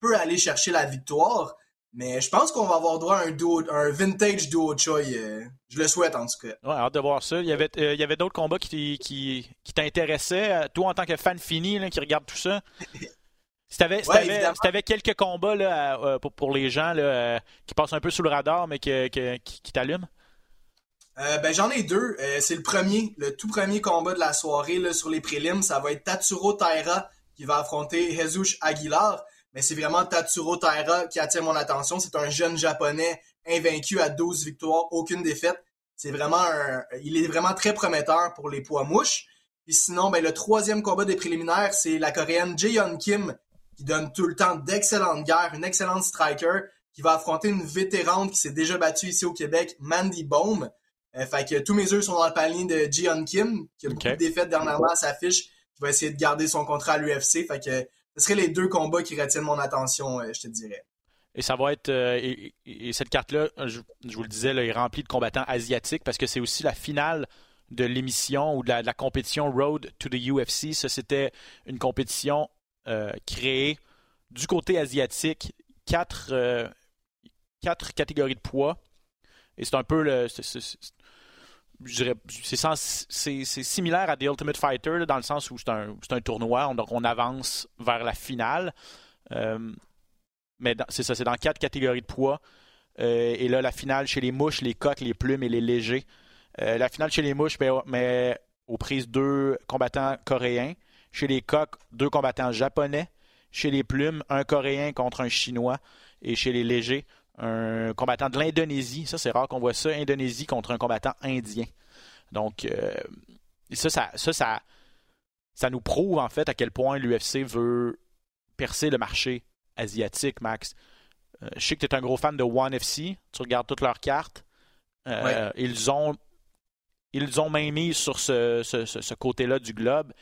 peut aller chercher la victoire. Mais je pense qu'on va avoir droit à un, duo, un vintage Duo Choi. euh, je le souhaite, en tout cas. Ouais, hâte de voir ça. Il y avait, euh, il y avait d'autres combats qui, qui, qui t'intéressaient. euh, Toi, en tant que fan fini, là, qui regarde tout ça. Si t'avais Ouais, quelques combats là, à- pour, pour les gens là, qui passent un peu sous le radar, mais que- que- qui, qui t'allument? Euh, ben j'en ai deux. Euh, c'est le premier, le tout premier combat de la soirée là, sur les prélims. Ça va être Tatsuro Taira qui va affronter Jesus Aguilar. Mais c'est vraiment Tatsuro Taira qui attire mon attention. C'est un jeune japonais invaincu à 12 victoires, aucune défaite. C'est vraiment un, il est vraiment très prometteur pour les poids mouches. Puis sinon, ben le troisième combat des préliminaires, c'est la coréenne Jaehyun Kim qui donne tout le temps d'excellentes guerres, une excellente striker qui va affronter une vétérante qui s'est déjà battue ici au Québec, Mandy Baum. Euh, fait que tous mes œufs sont dans le panier de Jion Kim, qui a beaucoup de défaites dernièrement à sa fiche, qui va essayer de garder son contrat à l'UFC. Fait que ce seraient les deux combats qui retiennent mon attention, euh, je te dirais. Et ça va être. euh, et, et- et cette carte-là, je, vous le disais, là, est remplie de combattants asiatiques parce que c'est aussi la finale de l'émission ou de la, compétition Road to the UFC. Ça, c'était une compétition euh, créée du côté asiatique, quatre, catégories de poids. Et c'est un peu le. C'est similaire à The Ultimate Fighter dans le sens où c'est un, un tournoi, donc on avance vers la finale. Euh, mais c'est ça, c'est dans quatre catégories de poids. Euh, et là, la finale chez les mouches, les coques, les plumes et les légers. Euh, la finale chez les mouches, mais, mais aux prises deux combattants coréens. Chez les coques, deux combattants japonais. Chez les plumes, un coréen contre un chinois. Et chez les légers, un combattant de l'Indonésie. Ça, c'est rare qu'on voit ça. Indonésie contre un combattant indien. Donc, euh, ça, ça, ça, ça, ça nous prouve en fait à quel point l'UFC veut percer le marché asiatique, Max. Euh, je sais que tu es un gros fan de One FC. Tu regardes toutes leurs cartes. Euh, Ouais. Ils ont ils ont même mis sur ce, ce- ce- ce côté-là du globe.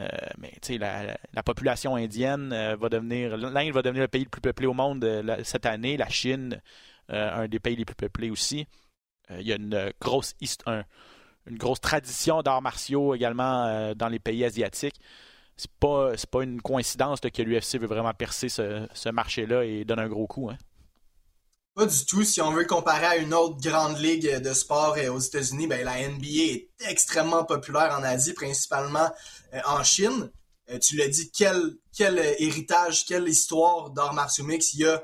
Euh, mais tu sais, la, la- la population indienne euh, va devenir. L'Inde va devenir le pays le plus peuplé au monde euh, cette année. La Chine, un des pays les plus peuplés aussi. Il y a une grosse, une grosse tradition d'arts martiaux également dans les pays asiatiques. C'est pas, pas une coïncidence que l'UFC veut vraiment percer ce, ce marché-là et donne un gros coup. Hein. Pas du tout. Si on veut comparer à une autre grande ligue de sport euh, aux États-Unis, ben la NBA est extrêmement populaire en Asie, principalement euh, en Chine. Euh, tu l'as dit, quel, quel héritage, quelle histoire d'arts martiaux mix il y a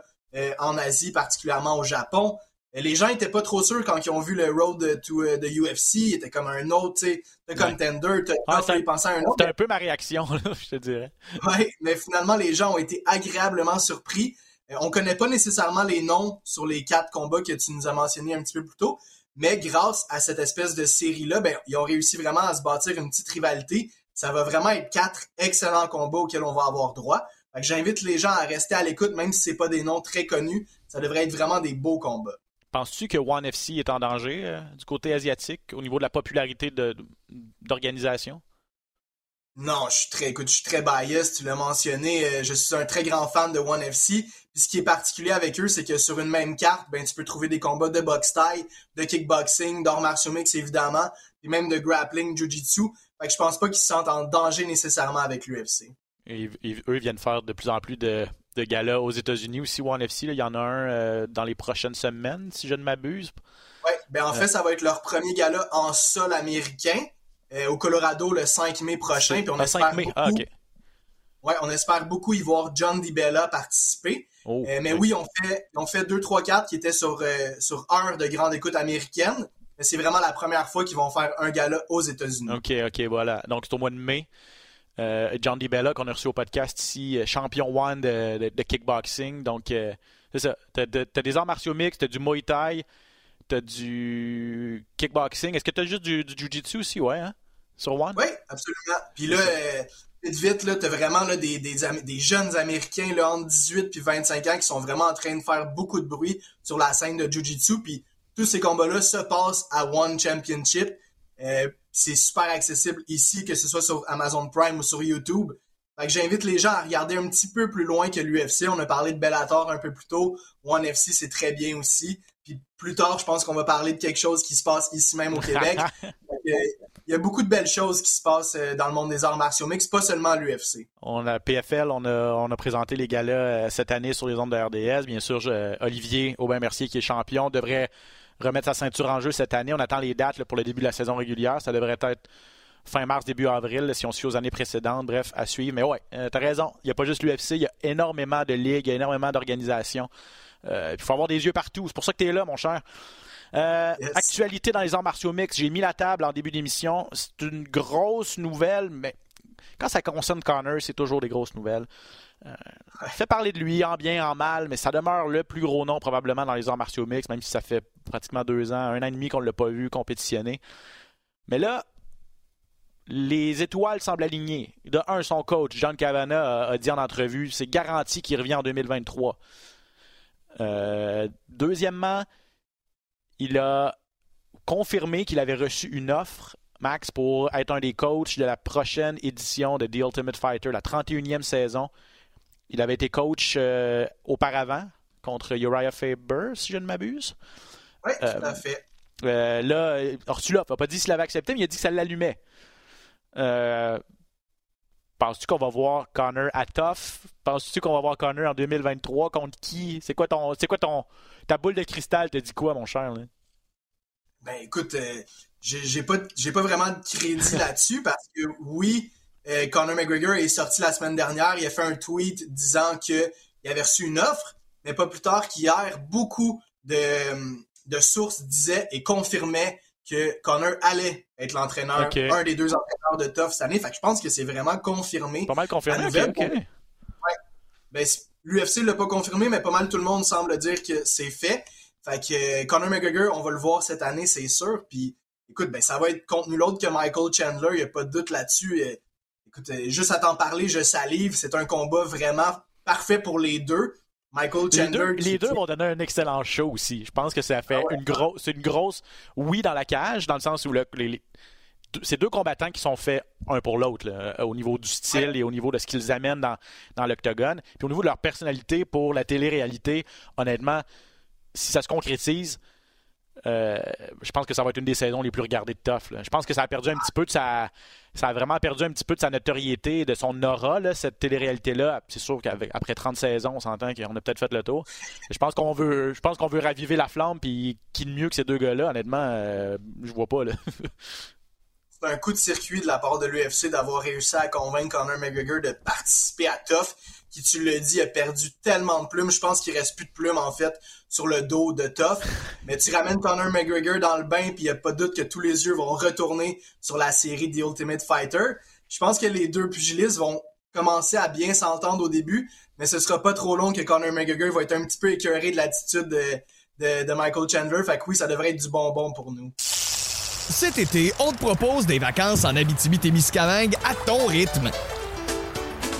en Asie, particulièrement au Japon. Les gens étaient pas trop sûrs quand ils ont vu le road to the UFC. Il était comme un autre, tu sais, contender. T'as Ah, à un autre. C'était un peu ma réaction, là, je te dirais. Ouais, mais finalement, les gens ont été agréablement surpris. Euh, on connaît pas nécessairement les noms sur les quatre combats que tu nous as mentionnés un petit peu plus tôt, mais grâce à cette espèce de série-là, ben, ils ont réussi vraiment à se bâtir une petite rivalité. Ça va vraiment être quatre excellents combats auxquels on va avoir droit. J'invite les gens à rester à l'écoute, même si c'est pas des noms très connus. Ça devrait être vraiment des beaux combats. Penses-tu que One FC est en danger euh, du côté asiatique au niveau de la popularité d'organisation? Non, je suis très, écoute, je suis très biased, tu l'as mentionné, euh, je suis un très grand fan de One FC. Puis ce qui est particulier avec eux, c'est que sur une même carte, ben tu peux trouver des combats de boxe taille, de kickboxing, d'arts martiaux mix évidemment, puis même de grappling, jiu-jitsu. Fait que je pense pas qu'ils se sentent en danger nécessairement avec l'UFC. Et, et eux viennent faire de plus en plus de, de galas aux États-Unis aussi, One FC. Il y en a un dans les prochaines semaines, si je ne m'abuse. Oui, ben en fait, ça va être leur premier gala en sol américain au Colorado le 5 mai prochain. Puis on espère 5 mai. Beaucoup... Ah, Ouais, on espère beaucoup y voir John DiBella participer. Oh, mais oui, on fait, on fait 2, 3, 4 qui étaient sur, sur heure de grande écoute américaine c'est vraiment la première fois qu'ils vont faire un gala aux États-Unis. OK, OK, voilà. Donc, c'est au mois de mai. Euh, John DiBella, qu'on a reçu au podcast ici, euh, champion one de, kickboxing. Donc, euh, c'est ça. T'as, as des arts martiaux mixtes, t'as du Muay Thai, t'as du kickboxing. Est-ce que t'as juste du, Jiu-Jitsu aussi, ouais, hein? Sur One? Oui, absolument. Puis là, vite, vite, là, t'as vraiment là, des, des, des, jeunes Américains là, entre 18 puis 25 ans qui sont vraiment en train de faire beaucoup de bruit sur la scène de Jiu-Jitsu. Puis tous ces combats-là se passent à One Championship. Euh, c'est super accessible ici, que ce soit sur Amazon Prime ou sur YouTube. J'invite les gens à regarder un petit peu plus loin que l'UFC. On a parlé de Bellator un peu plus tôt. One FC, c'est très bien aussi. Puis plus tard, je pense qu'on va parler de quelque chose qui se passe ici même au Québec. Il y a beaucoup de belles choses qui se passent euh, dans le monde des arts martiaux mixtes, pas seulement l'UFC. On a PFL, on a, on a présenté les galas euh, cette année sur les ondes de RDS. Bien sûr, Olivier Aubin-Mercier, qui est champion, devrait remettre sa ceinture en jeu cette année. On attend les dates pour le début de la saison régulière. Ça devrait être fin mars, début avril, si on suit aux années précédentes. Bref, à suivre. Mais ouais, euh, tu as raison. Il n'y a pas juste l'UFC, il y a énormément de ligues, il y a énormément d'organisations. Euh, il faut avoir des yeux partout. C'est pour ça que tu es là, mon cher. Euh, actualité dans les arts martiaux mix. J'ai mis la table en début d'émission. C'est une grosse nouvelle, mais quand ça concerne Connor, c'est toujours des grosses nouvelles. Euh, fait parler de lui en bien, en mal, mais ça demeure le plus gros nom probablement dans les arts martiaux mix, même si ça fait pratiquement deux ans, un an et demi qu'on ne l'a pas vu compétitionner. Mais là, les étoiles semblent alignées. De un, son coach, John Cavana, a, dit en entrevue, c'est garanti qu'il revient en 2023. Euh, deuxièmement, il a confirmé qu'il avait reçu une offre, Max, pour être un des coachs de la prochaine édition de The Ultimate Fighter, la 31e saison. Il avait été coach euh, auparavant contre Uriah Faber, si je ne m'abuse. Oui, tout à euh, fait. Euh, là, Orsulov n'a pas dit s'il avait accepté, mais il a dit que ça l'allumait. Penses-tu qu'on va voir Connor à Tough? Penses-tu qu'on va voir Connor en 2023? Contre qui? C'est quoi ton. C'est quoi ton. Ta boule de cristal te dit quoi, mon cher? Ben écoute, j'ai pas, pas vraiment de crédit là-dessus parce que oui, euh, Conor McGregor est sorti la semaine dernière, il a fait un tweet disant qu'il avait reçu une offre, mais pas plus tard qu'hier, beaucoup de, de, sources disaient et confirmaient que Conor allait être l'entraîneur, un des deux entraîneurs de Tough cette année. Fait que je pense que c'est vraiment confirmé. Pas mal confirmé, ouais. ben, L'UFC l'a pas confirmé, mais pas mal tout le monde semble dire que c'est fait. Fait que Conor McGregor, on va le voir cette année, c'est sûr. Puis écoute, ben ça va être contre nul autre que Michael Chandler, il n'y a pas de doute là-dessus. Écoute, euh, juste à t'en parler, je salive. C'est un combat vraiment parfait pour les deux. Michael Chandler. Les deux, vont donner un excellent show aussi. Je pense que ça fait ah une grosse. C'est une grosse. Oui, dans la cage, dans le sens où le, les, c'est deux combattants qui sont faits un pour l'autre, au niveau du style et au niveau de ce qu'ils amènent dans, dans l'octogone. Puis au niveau de leur personnalité pour la télé-réalité, honnêtement, si ça se concrétise, euh, je pense que ça va être une des saisons les plus regardées de Tough. Je pense que ça a perdu un petit peu de sa. Ça a vraiment perdu un petit peu de sa notoriété, de son aura, cette télé-réalité-là. C'est sûr qu'après 30 saisons, on s'entend qu'on a peut-être fait le tour. Je pense qu'on veut. Je pense qu'on veut raviver la flamme, puis qui de mieux que ces deux gars-là, honnêtement, euh, je vois pas là. C'est un coup de circuit de la part de l'UFC d'avoir réussi à convaincre Conor McGregor de participer à Tough qui, tu le dis, a perdu tellement de plumes. Je pense qu'il reste plus de plumes, en fait, sur le dos de Tough. Mais tu ramènes Conor McGregor dans le bain, puis il n'y a pas de doute que tous les yeux vont retourner sur la série The Ultimate Fighter. Je pense que les deux pugilistes vont commencer à bien s'entendre au début, mais ce sera pas trop long que Conor McGregor va être un petit peu écœuré de l'attitude de, de Michael Chandler. Fait que oui, ça devrait être du bonbon pour nous. Cet été, on te propose des vacances en Abitibi-Témiscamingue à ton rythme.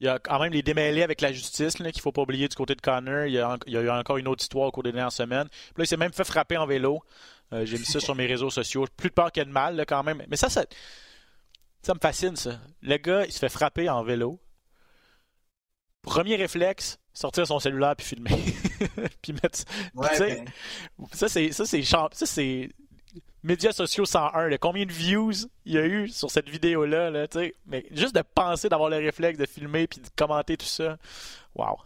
Il y a quand même les démêlés avec la justice qu'il ne faut pas oublier du côté de Connor. Il y, a, eu encore une autre histoire au cours des dernières semaines. Puis là, il s'est même fait frapper en vélo. Euh, j'ai mis ça sur mes réseaux sociaux. Plus de peur qu'il y de mal, quand même. Mais ça, ça, ça me fascine, ça. Le gars, il se fait frapper en vélo. Premier réflexe, sortir son cellulaire puis filmer. puis mettre. Ouais, Ça, c'est. Ça, c'est. Ça, c'est médias sociaux 101, combien de views il y a eu sur cette vidéo-là, là, mais juste de penser, d'avoir le réflexe de filmer puis de commenter tout ça, wow.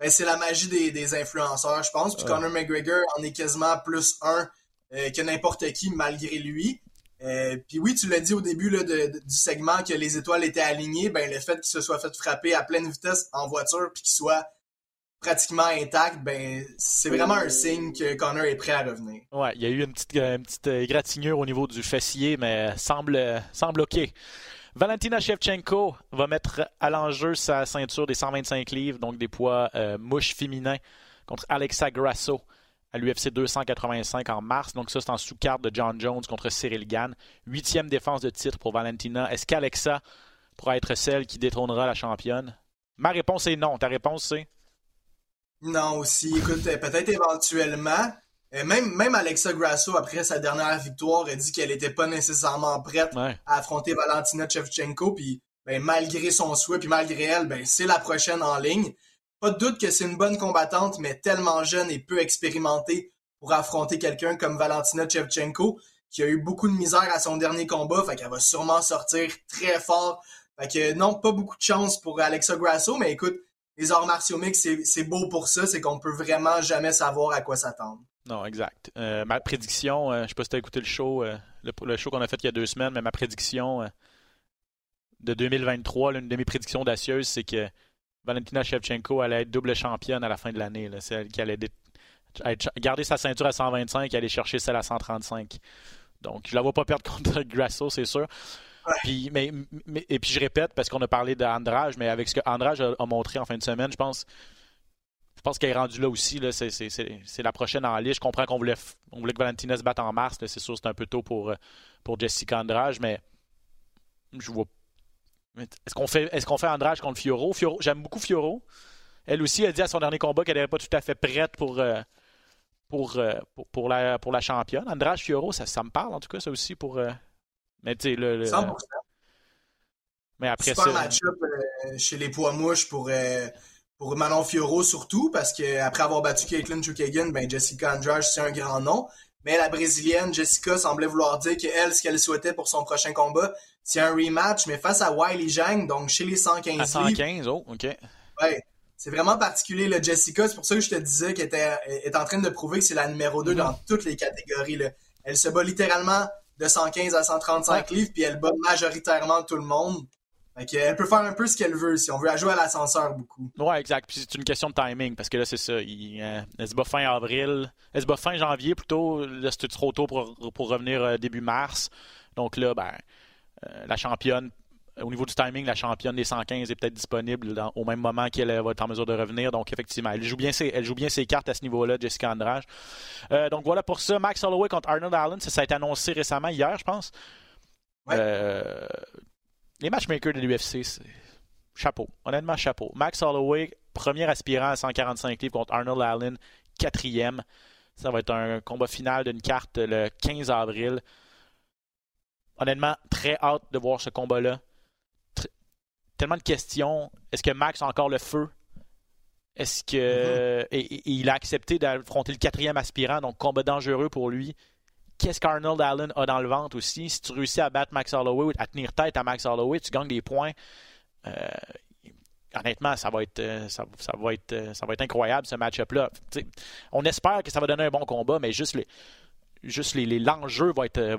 Ben, c'est la magie des, influenceurs, je pense. Puis Conor McGregor en est quasiment plus un euh, que n'importe qui malgré lui. Euh, puis oui, tu l'as dit au début là, du segment que les étoiles étaient alignées. Ben le fait qu'il se soit fait frapper à pleine vitesse en voiture puis qu'il soit pratiquement intact, ben c'est vraiment un signe que Connor est prêt à revenir. Ouais, il y a eu une petite, une égratignure au niveau du fessier, mais semble, semble OK. Valentina Shevchenko va mettre à l'enjeu sa ceinture des 125 livres, donc des poids euh, mouches féminins, contre Alexa Grasso à l'UFC 285 en mars. Donc ça, c'est en sous-carte de John Jones contre Cyril Gann. Huitième défense de titre pour Valentina. Est-ce qu'Alexa pourra être celle qui détrônera la championne? Ma réponse est non. Ta réponse, c'est? Non, aussi. Écoute, euh, peut-être éventuellement. Euh, même, même Alexa Grasso, après sa dernière victoire, a dit qu'elle n'était pas nécessairement prête à affronter Valentina Shevchenko. Puis, ben, malgré son souhait, puis malgré elle, ben, c'est la prochaine en ligne. Pas de doute que c'est une bonne combattante, mais tellement jeune et peu expérimentée pour affronter quelqu'un comme Valentina Shevchenko, qui a eu beaucoup de misère à son dernier combat. Fait qu'elle va sûrement sortir très fort. Fait que non, pas beaucoup de chance pour Alexa Grasso, mais écoute, les arts martiaux c'est beau pour ça, c'est qu'on peut vraiment jamais savoir à quoi s'attendre. Non, exact. Euh, ma prédiction, euh, je sais pas si tu as écouté le show, euh, le, show qu'on a fait il y a deux semaines, mais ma prédiction de 2023, l'une de mes prédictions d'assieuse, c'est que Valentina Shevchenko allait être double championne à la fin de l'année. C'est elle qui allait garder sa ceinture à 125 et aller chercher celle à 135. Donc, je la vois pas perdre contre Grasso, c'est sûr. Mais, et puis je répète, parce qu'on a parlé d'Andrage, mais avec ce que Andrage a, montré en fin de semaine, je pense je pense qu'elle est rendue là aussi. Là, c'est, la prochaine en liste. Je comprends qu'on voulait, voulait que Valentina se batte en mars. c'est sûr c'est un peu tôt pour, pour Jessica Andrage, mais je vois. Est-ce qu'on fait, est-ce qu'on fait Andrage contre Fioro? J'aime beaucoup Fioro. Elle aussi a dit à son dernier combat qu'elle n'était pas tout à fait prête pour, euh, euh, pour, pour, la, pour la championne. Andrage Fioro, ça, ça me parle en tout cas, ça aussi pour, euh, mais tu sais, le, 100%. Mais après Super match-up euh, chez les poids mouches pour, euh, pour Manon Fioro surtout, parce qu'après avoir battu Caitlin Chukagan, ben Jessica Andrade, c'est un grand nom. Mais la brésilienne, Jessica, semblait vouloir dire qu'elle, ce qu'elle souhaitait pour son prochain combat, c'est un rematch, mais face à Wiley Zhang, donc chez les 115 À 115, oh, OK. Ouais. C'est vraiment particulier, le Jessica. C'est pour ça que je te disais qu'elle est en train de prouver que c'est la numéro 2 mm-hmm. dans toutes les catégories. Là. Elle se bat littéralement de 115 à 135 livres, puis elle bat majoritairement tout le monde. Fait elle peut faire un peu ce qu'elle veut, si on veut jouer à l'ascenseur beaucoup. Ouais, exact. Puis c'est une question de timing, parce que là, c'est ça. Euh, elle se bat fin avril. Elle se bat fin janvier plutôt. Là, c'était trop tôt pour, pour revenir euh, début mars. Donc là, ben, euh, la championne au niveau du timing, la championne des 115 est peut-être disponible au même moment qu'elle va être en mesure de revenir. Donc, effectivement, elle joue bien ses, elle joue bien ses cartes à ce niveau-là, Jessica Andrade. Euh, donc, voilà pour ça. Max Holloway contre Arnold Allen, ça, a été annoncé récemment, hier, je pense. Euh, les matchmakers de l'UFC, chapeau. Honnêtement, chapeau. Max Holloway, premier aspirant à 145 livres contre Arnold Allen, quatrième. Ça va être un combat final d'une carte le 15 avril. Honnêtement, très hâte de voir ce combat-là tellement de questions. Est-ce que Max a encore le feu? Est-ce que. Mm-hmm. et, il a accepté d'affronter le quatrième aspirant, donc combat dangereux pour lui. Qu'est-ce qu'Arnold Allen a dans le ventre aussi? Si tu réussis à battre Max Holloway, à tenir tête à Max Holloway, tu gagnes des points. Euh, honnêtement, ça va être, euh, ça, va être, euh, ça va être incroyable ce match-up-là. On espère que ça va donner un bon combat, mais juste les, juste les, l'enjeu va être,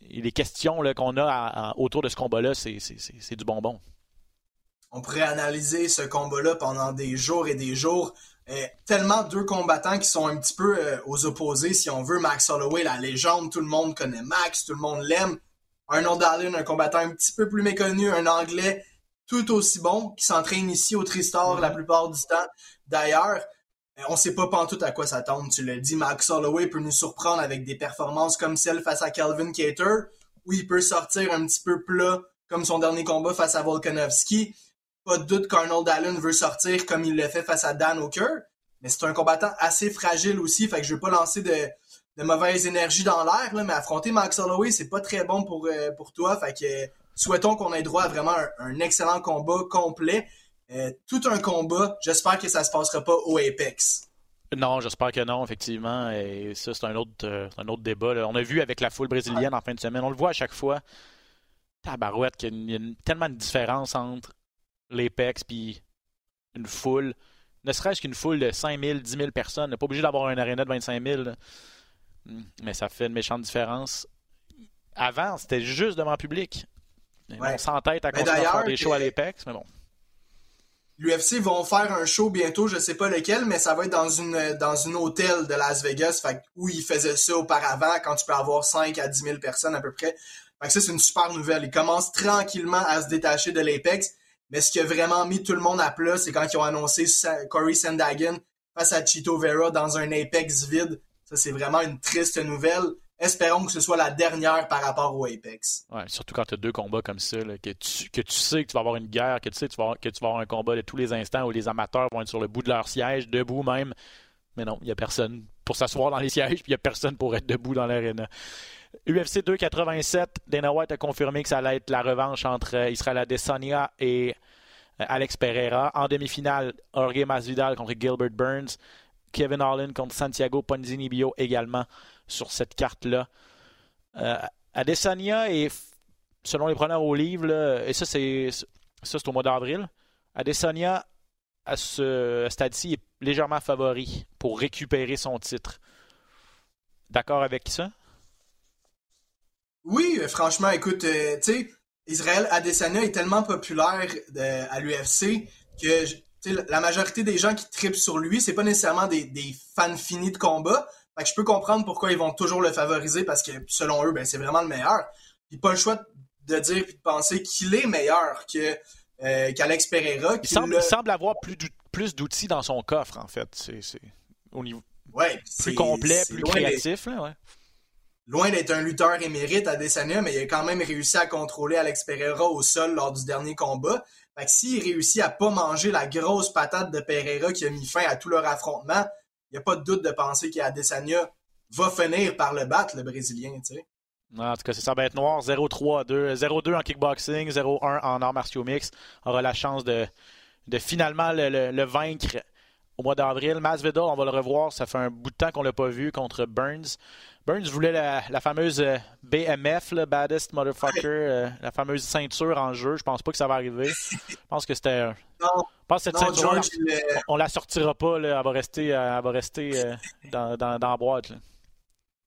les questions qu'on a autour de ce combat-là, c'est du bonbon on pourrait analyser ce combat-là pendant des jours et des jours. Euh, tellement deux combattants qui sont un petit peu euh, aux opposés, si on veut. Max Holloway, la légende, tout le monde connaît Max, tout le monde l'aime. Arnold Allen, un combattant un petit peu plus méconnu, un anglais tout aussi bon, qui s'entraîne ici au Tristar la plupart du temps. D'ailleurs, euh, on sait pas pantoute à quoi s'attendre, tu l'as dit. Max Holloway peut nous surprendre avec des performances comme celle face à Calvin Cater, où il peut sortir un petit peu plat, comme son dernier combat face à Volkanovski pas de doute qu'Arnold Allen veut sortir comme il l'a fait face à Dan Hooker. Mais c'est un combattant assez fragile aussi, fait que je veux pas lancer de, de mauvaise énergie dans l'air, mais affronter Max Holloway, c'est pas très bon pour, euh, pour toi. Fait que souhaitons qu'on ait droit à vraiment un, excellent combat complet. Euh, tout un combat. J'espère que ça se passera pas au Apex. Non, j'espère que non, effectivement. Et ça, c'est un autre, euh, un autre débat. On a vu avec la foule brésilienne en fin de semaine. On le voit à chaque fois. Tabarouette, qu'il y a tellement de différence entre l'Apex et une foule. Ne serait-ce qu'une foule de 5 000, 10 000 personnes. On n'est pas obligé d'avoir un aréna de 25 000. Hmm, mais ça fait une méchante différence. Avant, c'était juste devant le public. On s'entête à faire des shows à l'Apex, mais bon. L'UFC vont faire un show bientôt, je sais pas lequel, mais ça va être dans une dans une hôtel de Las Vegas, où ils faisaient ça auparavant, quand tu peux avoir 5 à 10 000 personnes à peu près. Fait ça, c'est une super nouvelle. Ils commencent tranquillement à se détacher de l'Apex, mais ce qui a vraiment mis tout le monde à plat, c'est quand ils ont annoncé Corey Sandagen face à Chito Vera dans un Apex vide. Ça, c'est vraiment une triste nouvelle espérons que ce soit la dernière par rapport au Apex. Ouais, surtout quand tu as deux combats comme ça, que, tu, que tu sais que tu vas avoir une guerre, que tu sais que tu, vas, que tu vas avoir un combat de tous les instants où les amateurs vont être sur le bout de leur siège, debout même. Mais non, il n'y a personne pour s'asseoir dans les sièges, puis il n'y a personne pour être debout dans l'aréna. UFC 287, Dana White a confirmé que ça allait être la revanche entre euh, Israël Adesanya et euh, Alex Pereira. En demi-finale, Jorge Masvidal contre Gilbert Burns. Kevin Holland contre Santiago Ponzini-Bio également sur cette carte-là. Euh, Adesanya est, selon les preneurs au livre, et ça c'est ça c'est au mois d'avril, Adesanya à ce stade-ci est légèrement favori pour récupérer son titre. D'accord avec ça? Oui, euh, franchement, écoute, euh, tu sais, Israël Adesanya est tellement populaire à l'UFC que la majorité des gens qui tripent sur lui, c'est pas nécessairement des, des, fans finis de combat, je peux comprendre pourquoi ils vont toujours le favoriser parce que selon eux, ben, c'est vraiment le meilleur. Puis pas le choix de dire et de penser qu'il est meilleur que euh, qu'Alex Pereira. Il semble, avoir plus, plus d'outils dans son coffre, en fait. C'est au niveau plus complet, plus créatif. Loin d'être un lutteur émérite à Desania, mais il a quand même réussi à contrôler Alex Pereira au sol lors du dernier combat. Fait que s'il réussit à pas manger la grosse patate de Pereira qui a mis fin à tout leur affrontement, il n'y a pas de doute de penser qu'Adesanya va finir par le battre, le Brésilien. En tout cas, c'est ça bête noir. 0-3-2. 0-2 en kickboxing, 0-1 en arts martiaux mix. aura la chance de, de finalement le, vaincre au mois d'avril. Masvidal, on va le revoir. Ça fait un bout de temps qu'on l'a pas vu contre Burns. Burns voulait la, fameuse euh, BMF, le Baddest Motherfucker, euh, la fameuse ceinture en jeu. Je pense pas que ça va arriver. Je pense que c'était. Non. Je pense que cette ceinture, on, la sortira pas. Là. Elle va rester, euh, elle va rester dans, dans, dans, la boîte.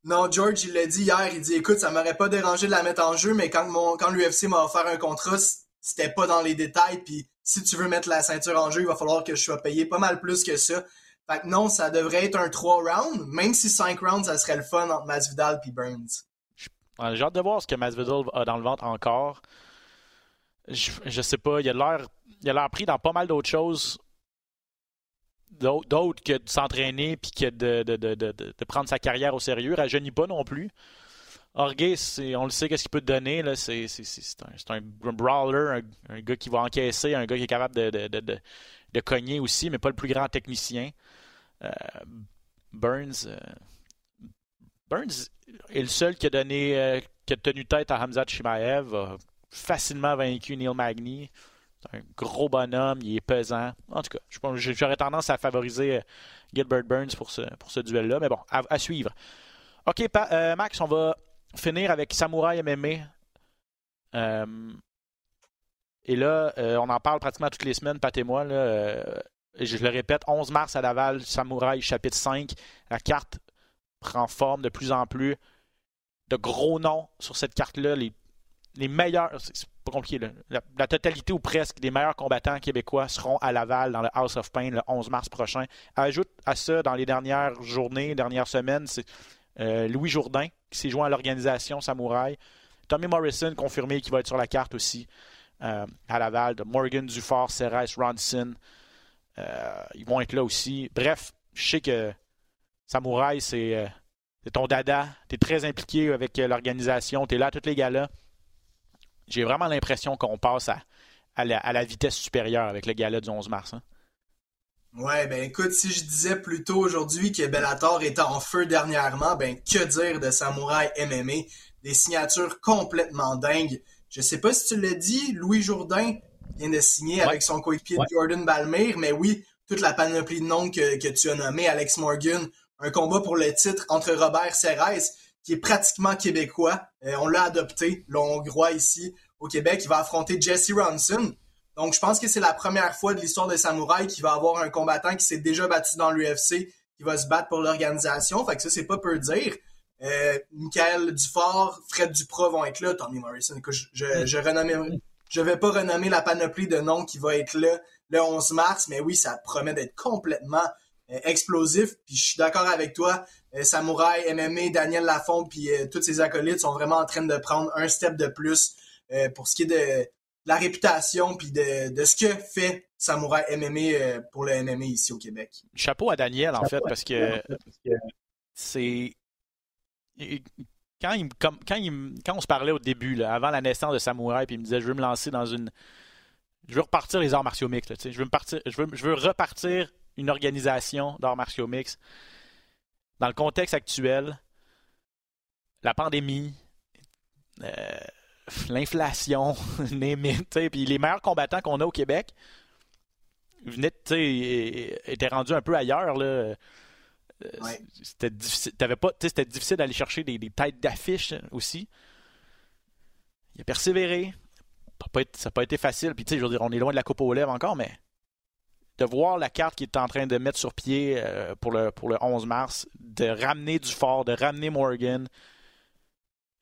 Non, George, il l'a dit hier. Il dit écoute, ça m'aurait pas dérangé de la mettre en jeu, mais quand, mon, quand l'UFC m'a offert un contrat, c'était pas dans les détails. Puis si tu veux mettre la ceinture en jeu, il va falloir que je sois payé pas mal plus que ça. Fait que non, ça devrait être un 3 rounds, même si 5 rounds, ça serait le fun entre Masvidal et Burns. J'ai hâte de voir ce que Masvidal a dans le ventre encore. Je, je sais pas, il a l'air pris dans pas mal d'autres choses d'autres que de s'entraîner puis que de, prendre sa carrière au sérieux. Rajeunit pas non plus. Orgay, on le sait qu'est-ce qu'il peut te donner. C'est, un, un, brawler, un, gars qui va encaisser, un gars qui est capable de cogner aussi, mais pas le plus grand technicien. Euh, Burns, euh, Burns est le seul qui a donné, euh, qui a tenu tête à Hamzat Shimaev, a facilement vaincu Neil Magny. C'est un gros bonhomme, il est pesant. En tout cas, j'aurais tendance à favoriser Gilbert Burns pour ce, pour ce duel-là, mais bon, à, suivre. Ok, Max, on va finir avec Samouraï MMA. Et là, euh, on en parle pratiquement toutes les semaines, Pat et moi. Là, euh, je le répète, 11 mars à Laval, Samouraï, chapitre 5. La carte prend forme de plus en plus. De gros noms sur cette carte-là. Les, meilleurs, c'est pas compliqué, la, totalité ou presque des meilleurs combattants québécois seront à Laval dans le House of Pain le 11 mars prochain. Ajoute à ça, dans les dernières journées, dernières semaines, c'est euh, Louis Jourdain qui s'est joint à l'organisation Samouraï. Tommy Morrison confirmé qu'il va être sur la carte aussi. Euh, à Laval, de Morgan Dufort, Ceres Ronson. Euh, ils vont être là aussi. Bref, je sais que Samouraï, c'est euh, ton dada. Tu es très impliqué avec l'organisation. Tu es là à toutes les galas. J'ai vraiment l'impression qu'on passe à, à la, vitesse supérieure avec le gala du 11 mars. Hein. Ouais, ben écoute, si je disais plus tôt aujourd'hui que Bellator était en feu dernièrement, ben que dire de Samouraï MMA? Des signatures complètement dingues. Je sais pas si tu l'as dit, Louis Jourdain vient de signer avec son coéquipier Jordan Balmer, mais oui, toute la panoplie de noms que, que tu as nommé, Alex Morgan, un combat pour le titre entre Robert Serres, qui est pratiquement québécois. Euh, on l'a adopté, le Hongrois ici au Québec. Il va affronter Jesse Ronson. Donc, je pense que c'est la première fois de l'histoire de Samouraï qui va avoir un combattant qui s'est déjà battu dans l'UFC, qui va se battre pour l'organisation. Fait que ça, c'est pas peu dire. Euh, Michael Dufort, Fred Duprat vont être là, Tommy Morrison. je, je, je, je vais pas renommer la panoplie de noms qui va être là le 11 mars, mais oui, ça promet d'être complètement euh, explosif. Puis je suis d'accord avec toi, euh, Samouraï, MMA, Daniel Lafont, puis euh, tous ses acolytes sont vraiment en train de prendre un step de plus pour ce qui est de, la réputation puis de, de, ce que fait Samouraï MMA pour le MMA ici au Québec. Chapeau à Daniel en fait parce que c'est quand il, quand, on se parlait au début avant la naissance de Samouraï puis il me disait je veux me lancer dans une je veux repartir les arts martiaux mixtes. je veux repartir une organisation d'arts martiaux mixtes. Dans le contexte actuel, la pandémie, euh, l'inflation, puis les meilleurs combattants qu'on a au Québec venaient, étaient rendus un peu ailleurs. Là. Euh, c'était difficile, difficile d'aller chercher des, des têtes d'affiche aussi. Il a persévéré ça n'a pas été facile. Puis, tu sais, je veux dire, on est loin de la coupe aux lèvres encore, mais de voir la carte qu'il est en train de mettre sur pied euh, pour, le, pour le 11 mars, de ramener du fort, de ramener Morgan,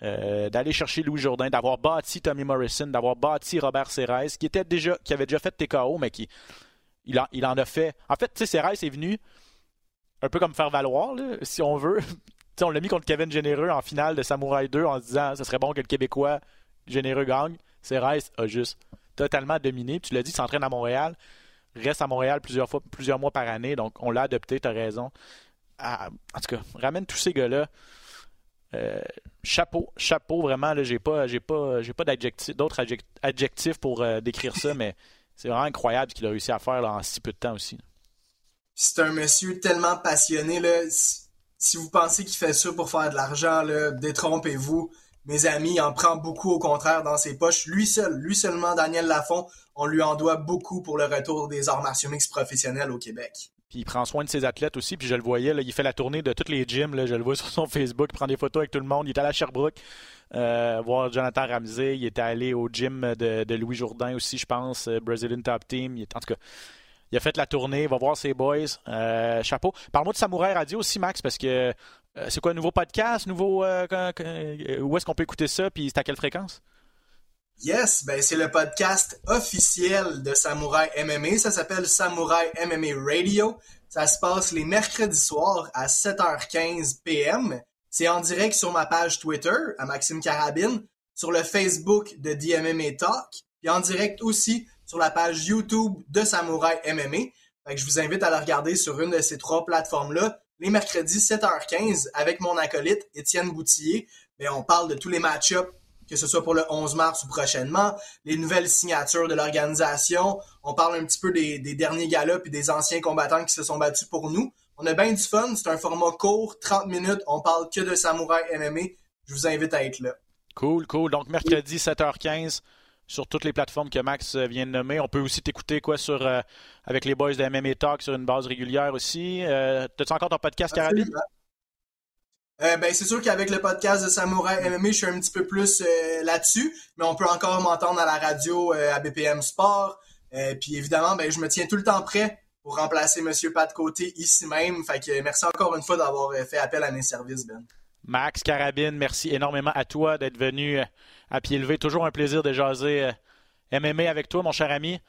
euh, d'aller chercher Louis Jourdain, d'avoir bâti Tommy Morrison, d'avoir bâti Robert Serres, qui était déjà qui avait déjà fait TKO, mais qui il, il en a fait. En fait, tu sais, Serres est venu un peu comme faire valoir, si on veut. on l'a mis contre Kevin Généreux en finale de Samouraï 2 en se disant ce serait bon que le Québécois Généreux gagne. Serres a juste totalement dominé. tu l'as dit, il s'entraîne à Montréal, reste à Montréal plusieurs fois, plusieurs mois par année, donc on l'a adopté, tu as raison. Ah, en tout cas, ramène tous ces gars-là. Euh, chapeau, chapeau, vraiment, là, j'ai pas, j'ai pas, j'ai pas d'autres adjectifs pour euh, décrire ça, mais c'est vraiment incroyable ce qu'il a réussi à faire en si peu de temps aussi. C'est un monsieur tellement passionné, là. Si vous pensez qu'il fait ça pour faire de l'argent, détrompez-vous mes amis, il en prend beaucoup au contraire dans ses poches. Lui seul, lui seulement, Daniel Lafont, on lui en doit beaucoup pour le retour des arts martiaux mixtes professionnels au Québec. Puis il prend soin de ses athlètes aussi. Puis je le voyais, là, il fait la tournée de toutes les gyms. Là, je le vois sur son Facebook, il prend des photos avec tout le monde. Il est allé à Sherbrooke euh, voir Jonathan Ramsey. Il était allé au gym de, Louis Jourdain aussi, je pense, euh, Brazilian Top Team. en tout cas, il a fait la tournée, va voir ses boys. Euh, chapeau. Parle-moi de Samouraï Radio aussi, Max, parce que euh, c'est quoi, un nouveau podcast? Nouveau, euh, où est-ce qu'on peut écouter ça? Puis c'est à quelle fréquence? Yes, ben c'est le podcast officiel de Samouraï MMA. Ça s'appelle Samouraï MMA Radio. Ça se passe les mercredis soirs à 7h15 p.m. C'est en direct sur ma page Twitter, à Maxime Carabine, sur le Facebook de DMMA Talk, et en direct aussi sur la page YouTube de Samouraï MMA. Je vous invite à la regarder sur une de ces trois plateformes-là les mercredis 7h15 avec mon acolyte Étienne Boutillier. Mais on parle de tous les match-ups, que ce soit pour le 11 mars ou prochainement, les nouvelles signatures de l'organisation. On parle un petit peu des, derniers galops et des anciens combattants qui se sont battus pour nous. On a bien du fun, c'est un format court, 30 minutes, on parle que de samouraï MMA. Je vous invite à être là. Cool, cool. Donc mercredi 7h15 sur toutes les plateformes que Max euh, vient de nommer. On peut aussi t'écouter quoi sur euh, avec les boys de MMA Talk sur une base régulière aussi. Euh, T'as-tu encore ton podcast Carabine? Euh, ben, c'est sûr qu'avec le podcast de Samouraï MMA, je suis un petit peu plus là-dessus, mais on peut encore m'entendre à la radio à BPM Sport. puis évidemment, ben, je me tiens tout le temps prêt pour remplacer Monsieur Pat Côté ici même. Fait que merci encore une fois d'avoir fait appel à mes services, Ben. Max Carabine, merci énormément à toi d'être venu à pied levé. Toujours un plaisir de jaser euh, MMA avec toi, mon cher ami.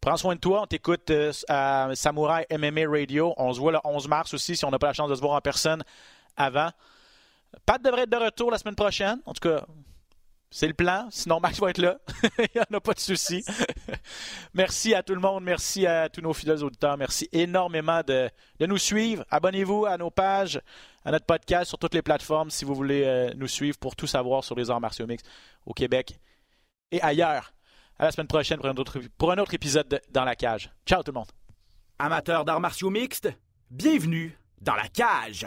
Prends soin de toi. On t'écoute euh, à Samouraï MMA Radio. On se voit le 11 mars aussi si on n'a pas la chance de se voir en personne avant. Pat devrait être de retour la semaine prochaine. En tout cas, c'est le plan. Sinon, Max va être là. Il n'y en a pas de souci. Merci à tout le monde. Merci à tous nos fidèles auditeurs. Merci énormément de, nous suivre. Abonnez-vous à nos pages, à notre podcast sur toutes les plateformes si vous voulez euh, nous suivre pour tout savoir sur les arts martiaux mix au Québec et ailleurs. À la semaine prochaine pour un autre, pour un autre épisode de Dans la cage. Ciao tout le monde. Amateurs d'arts martiaux mixtes, bienvenue dans la cage.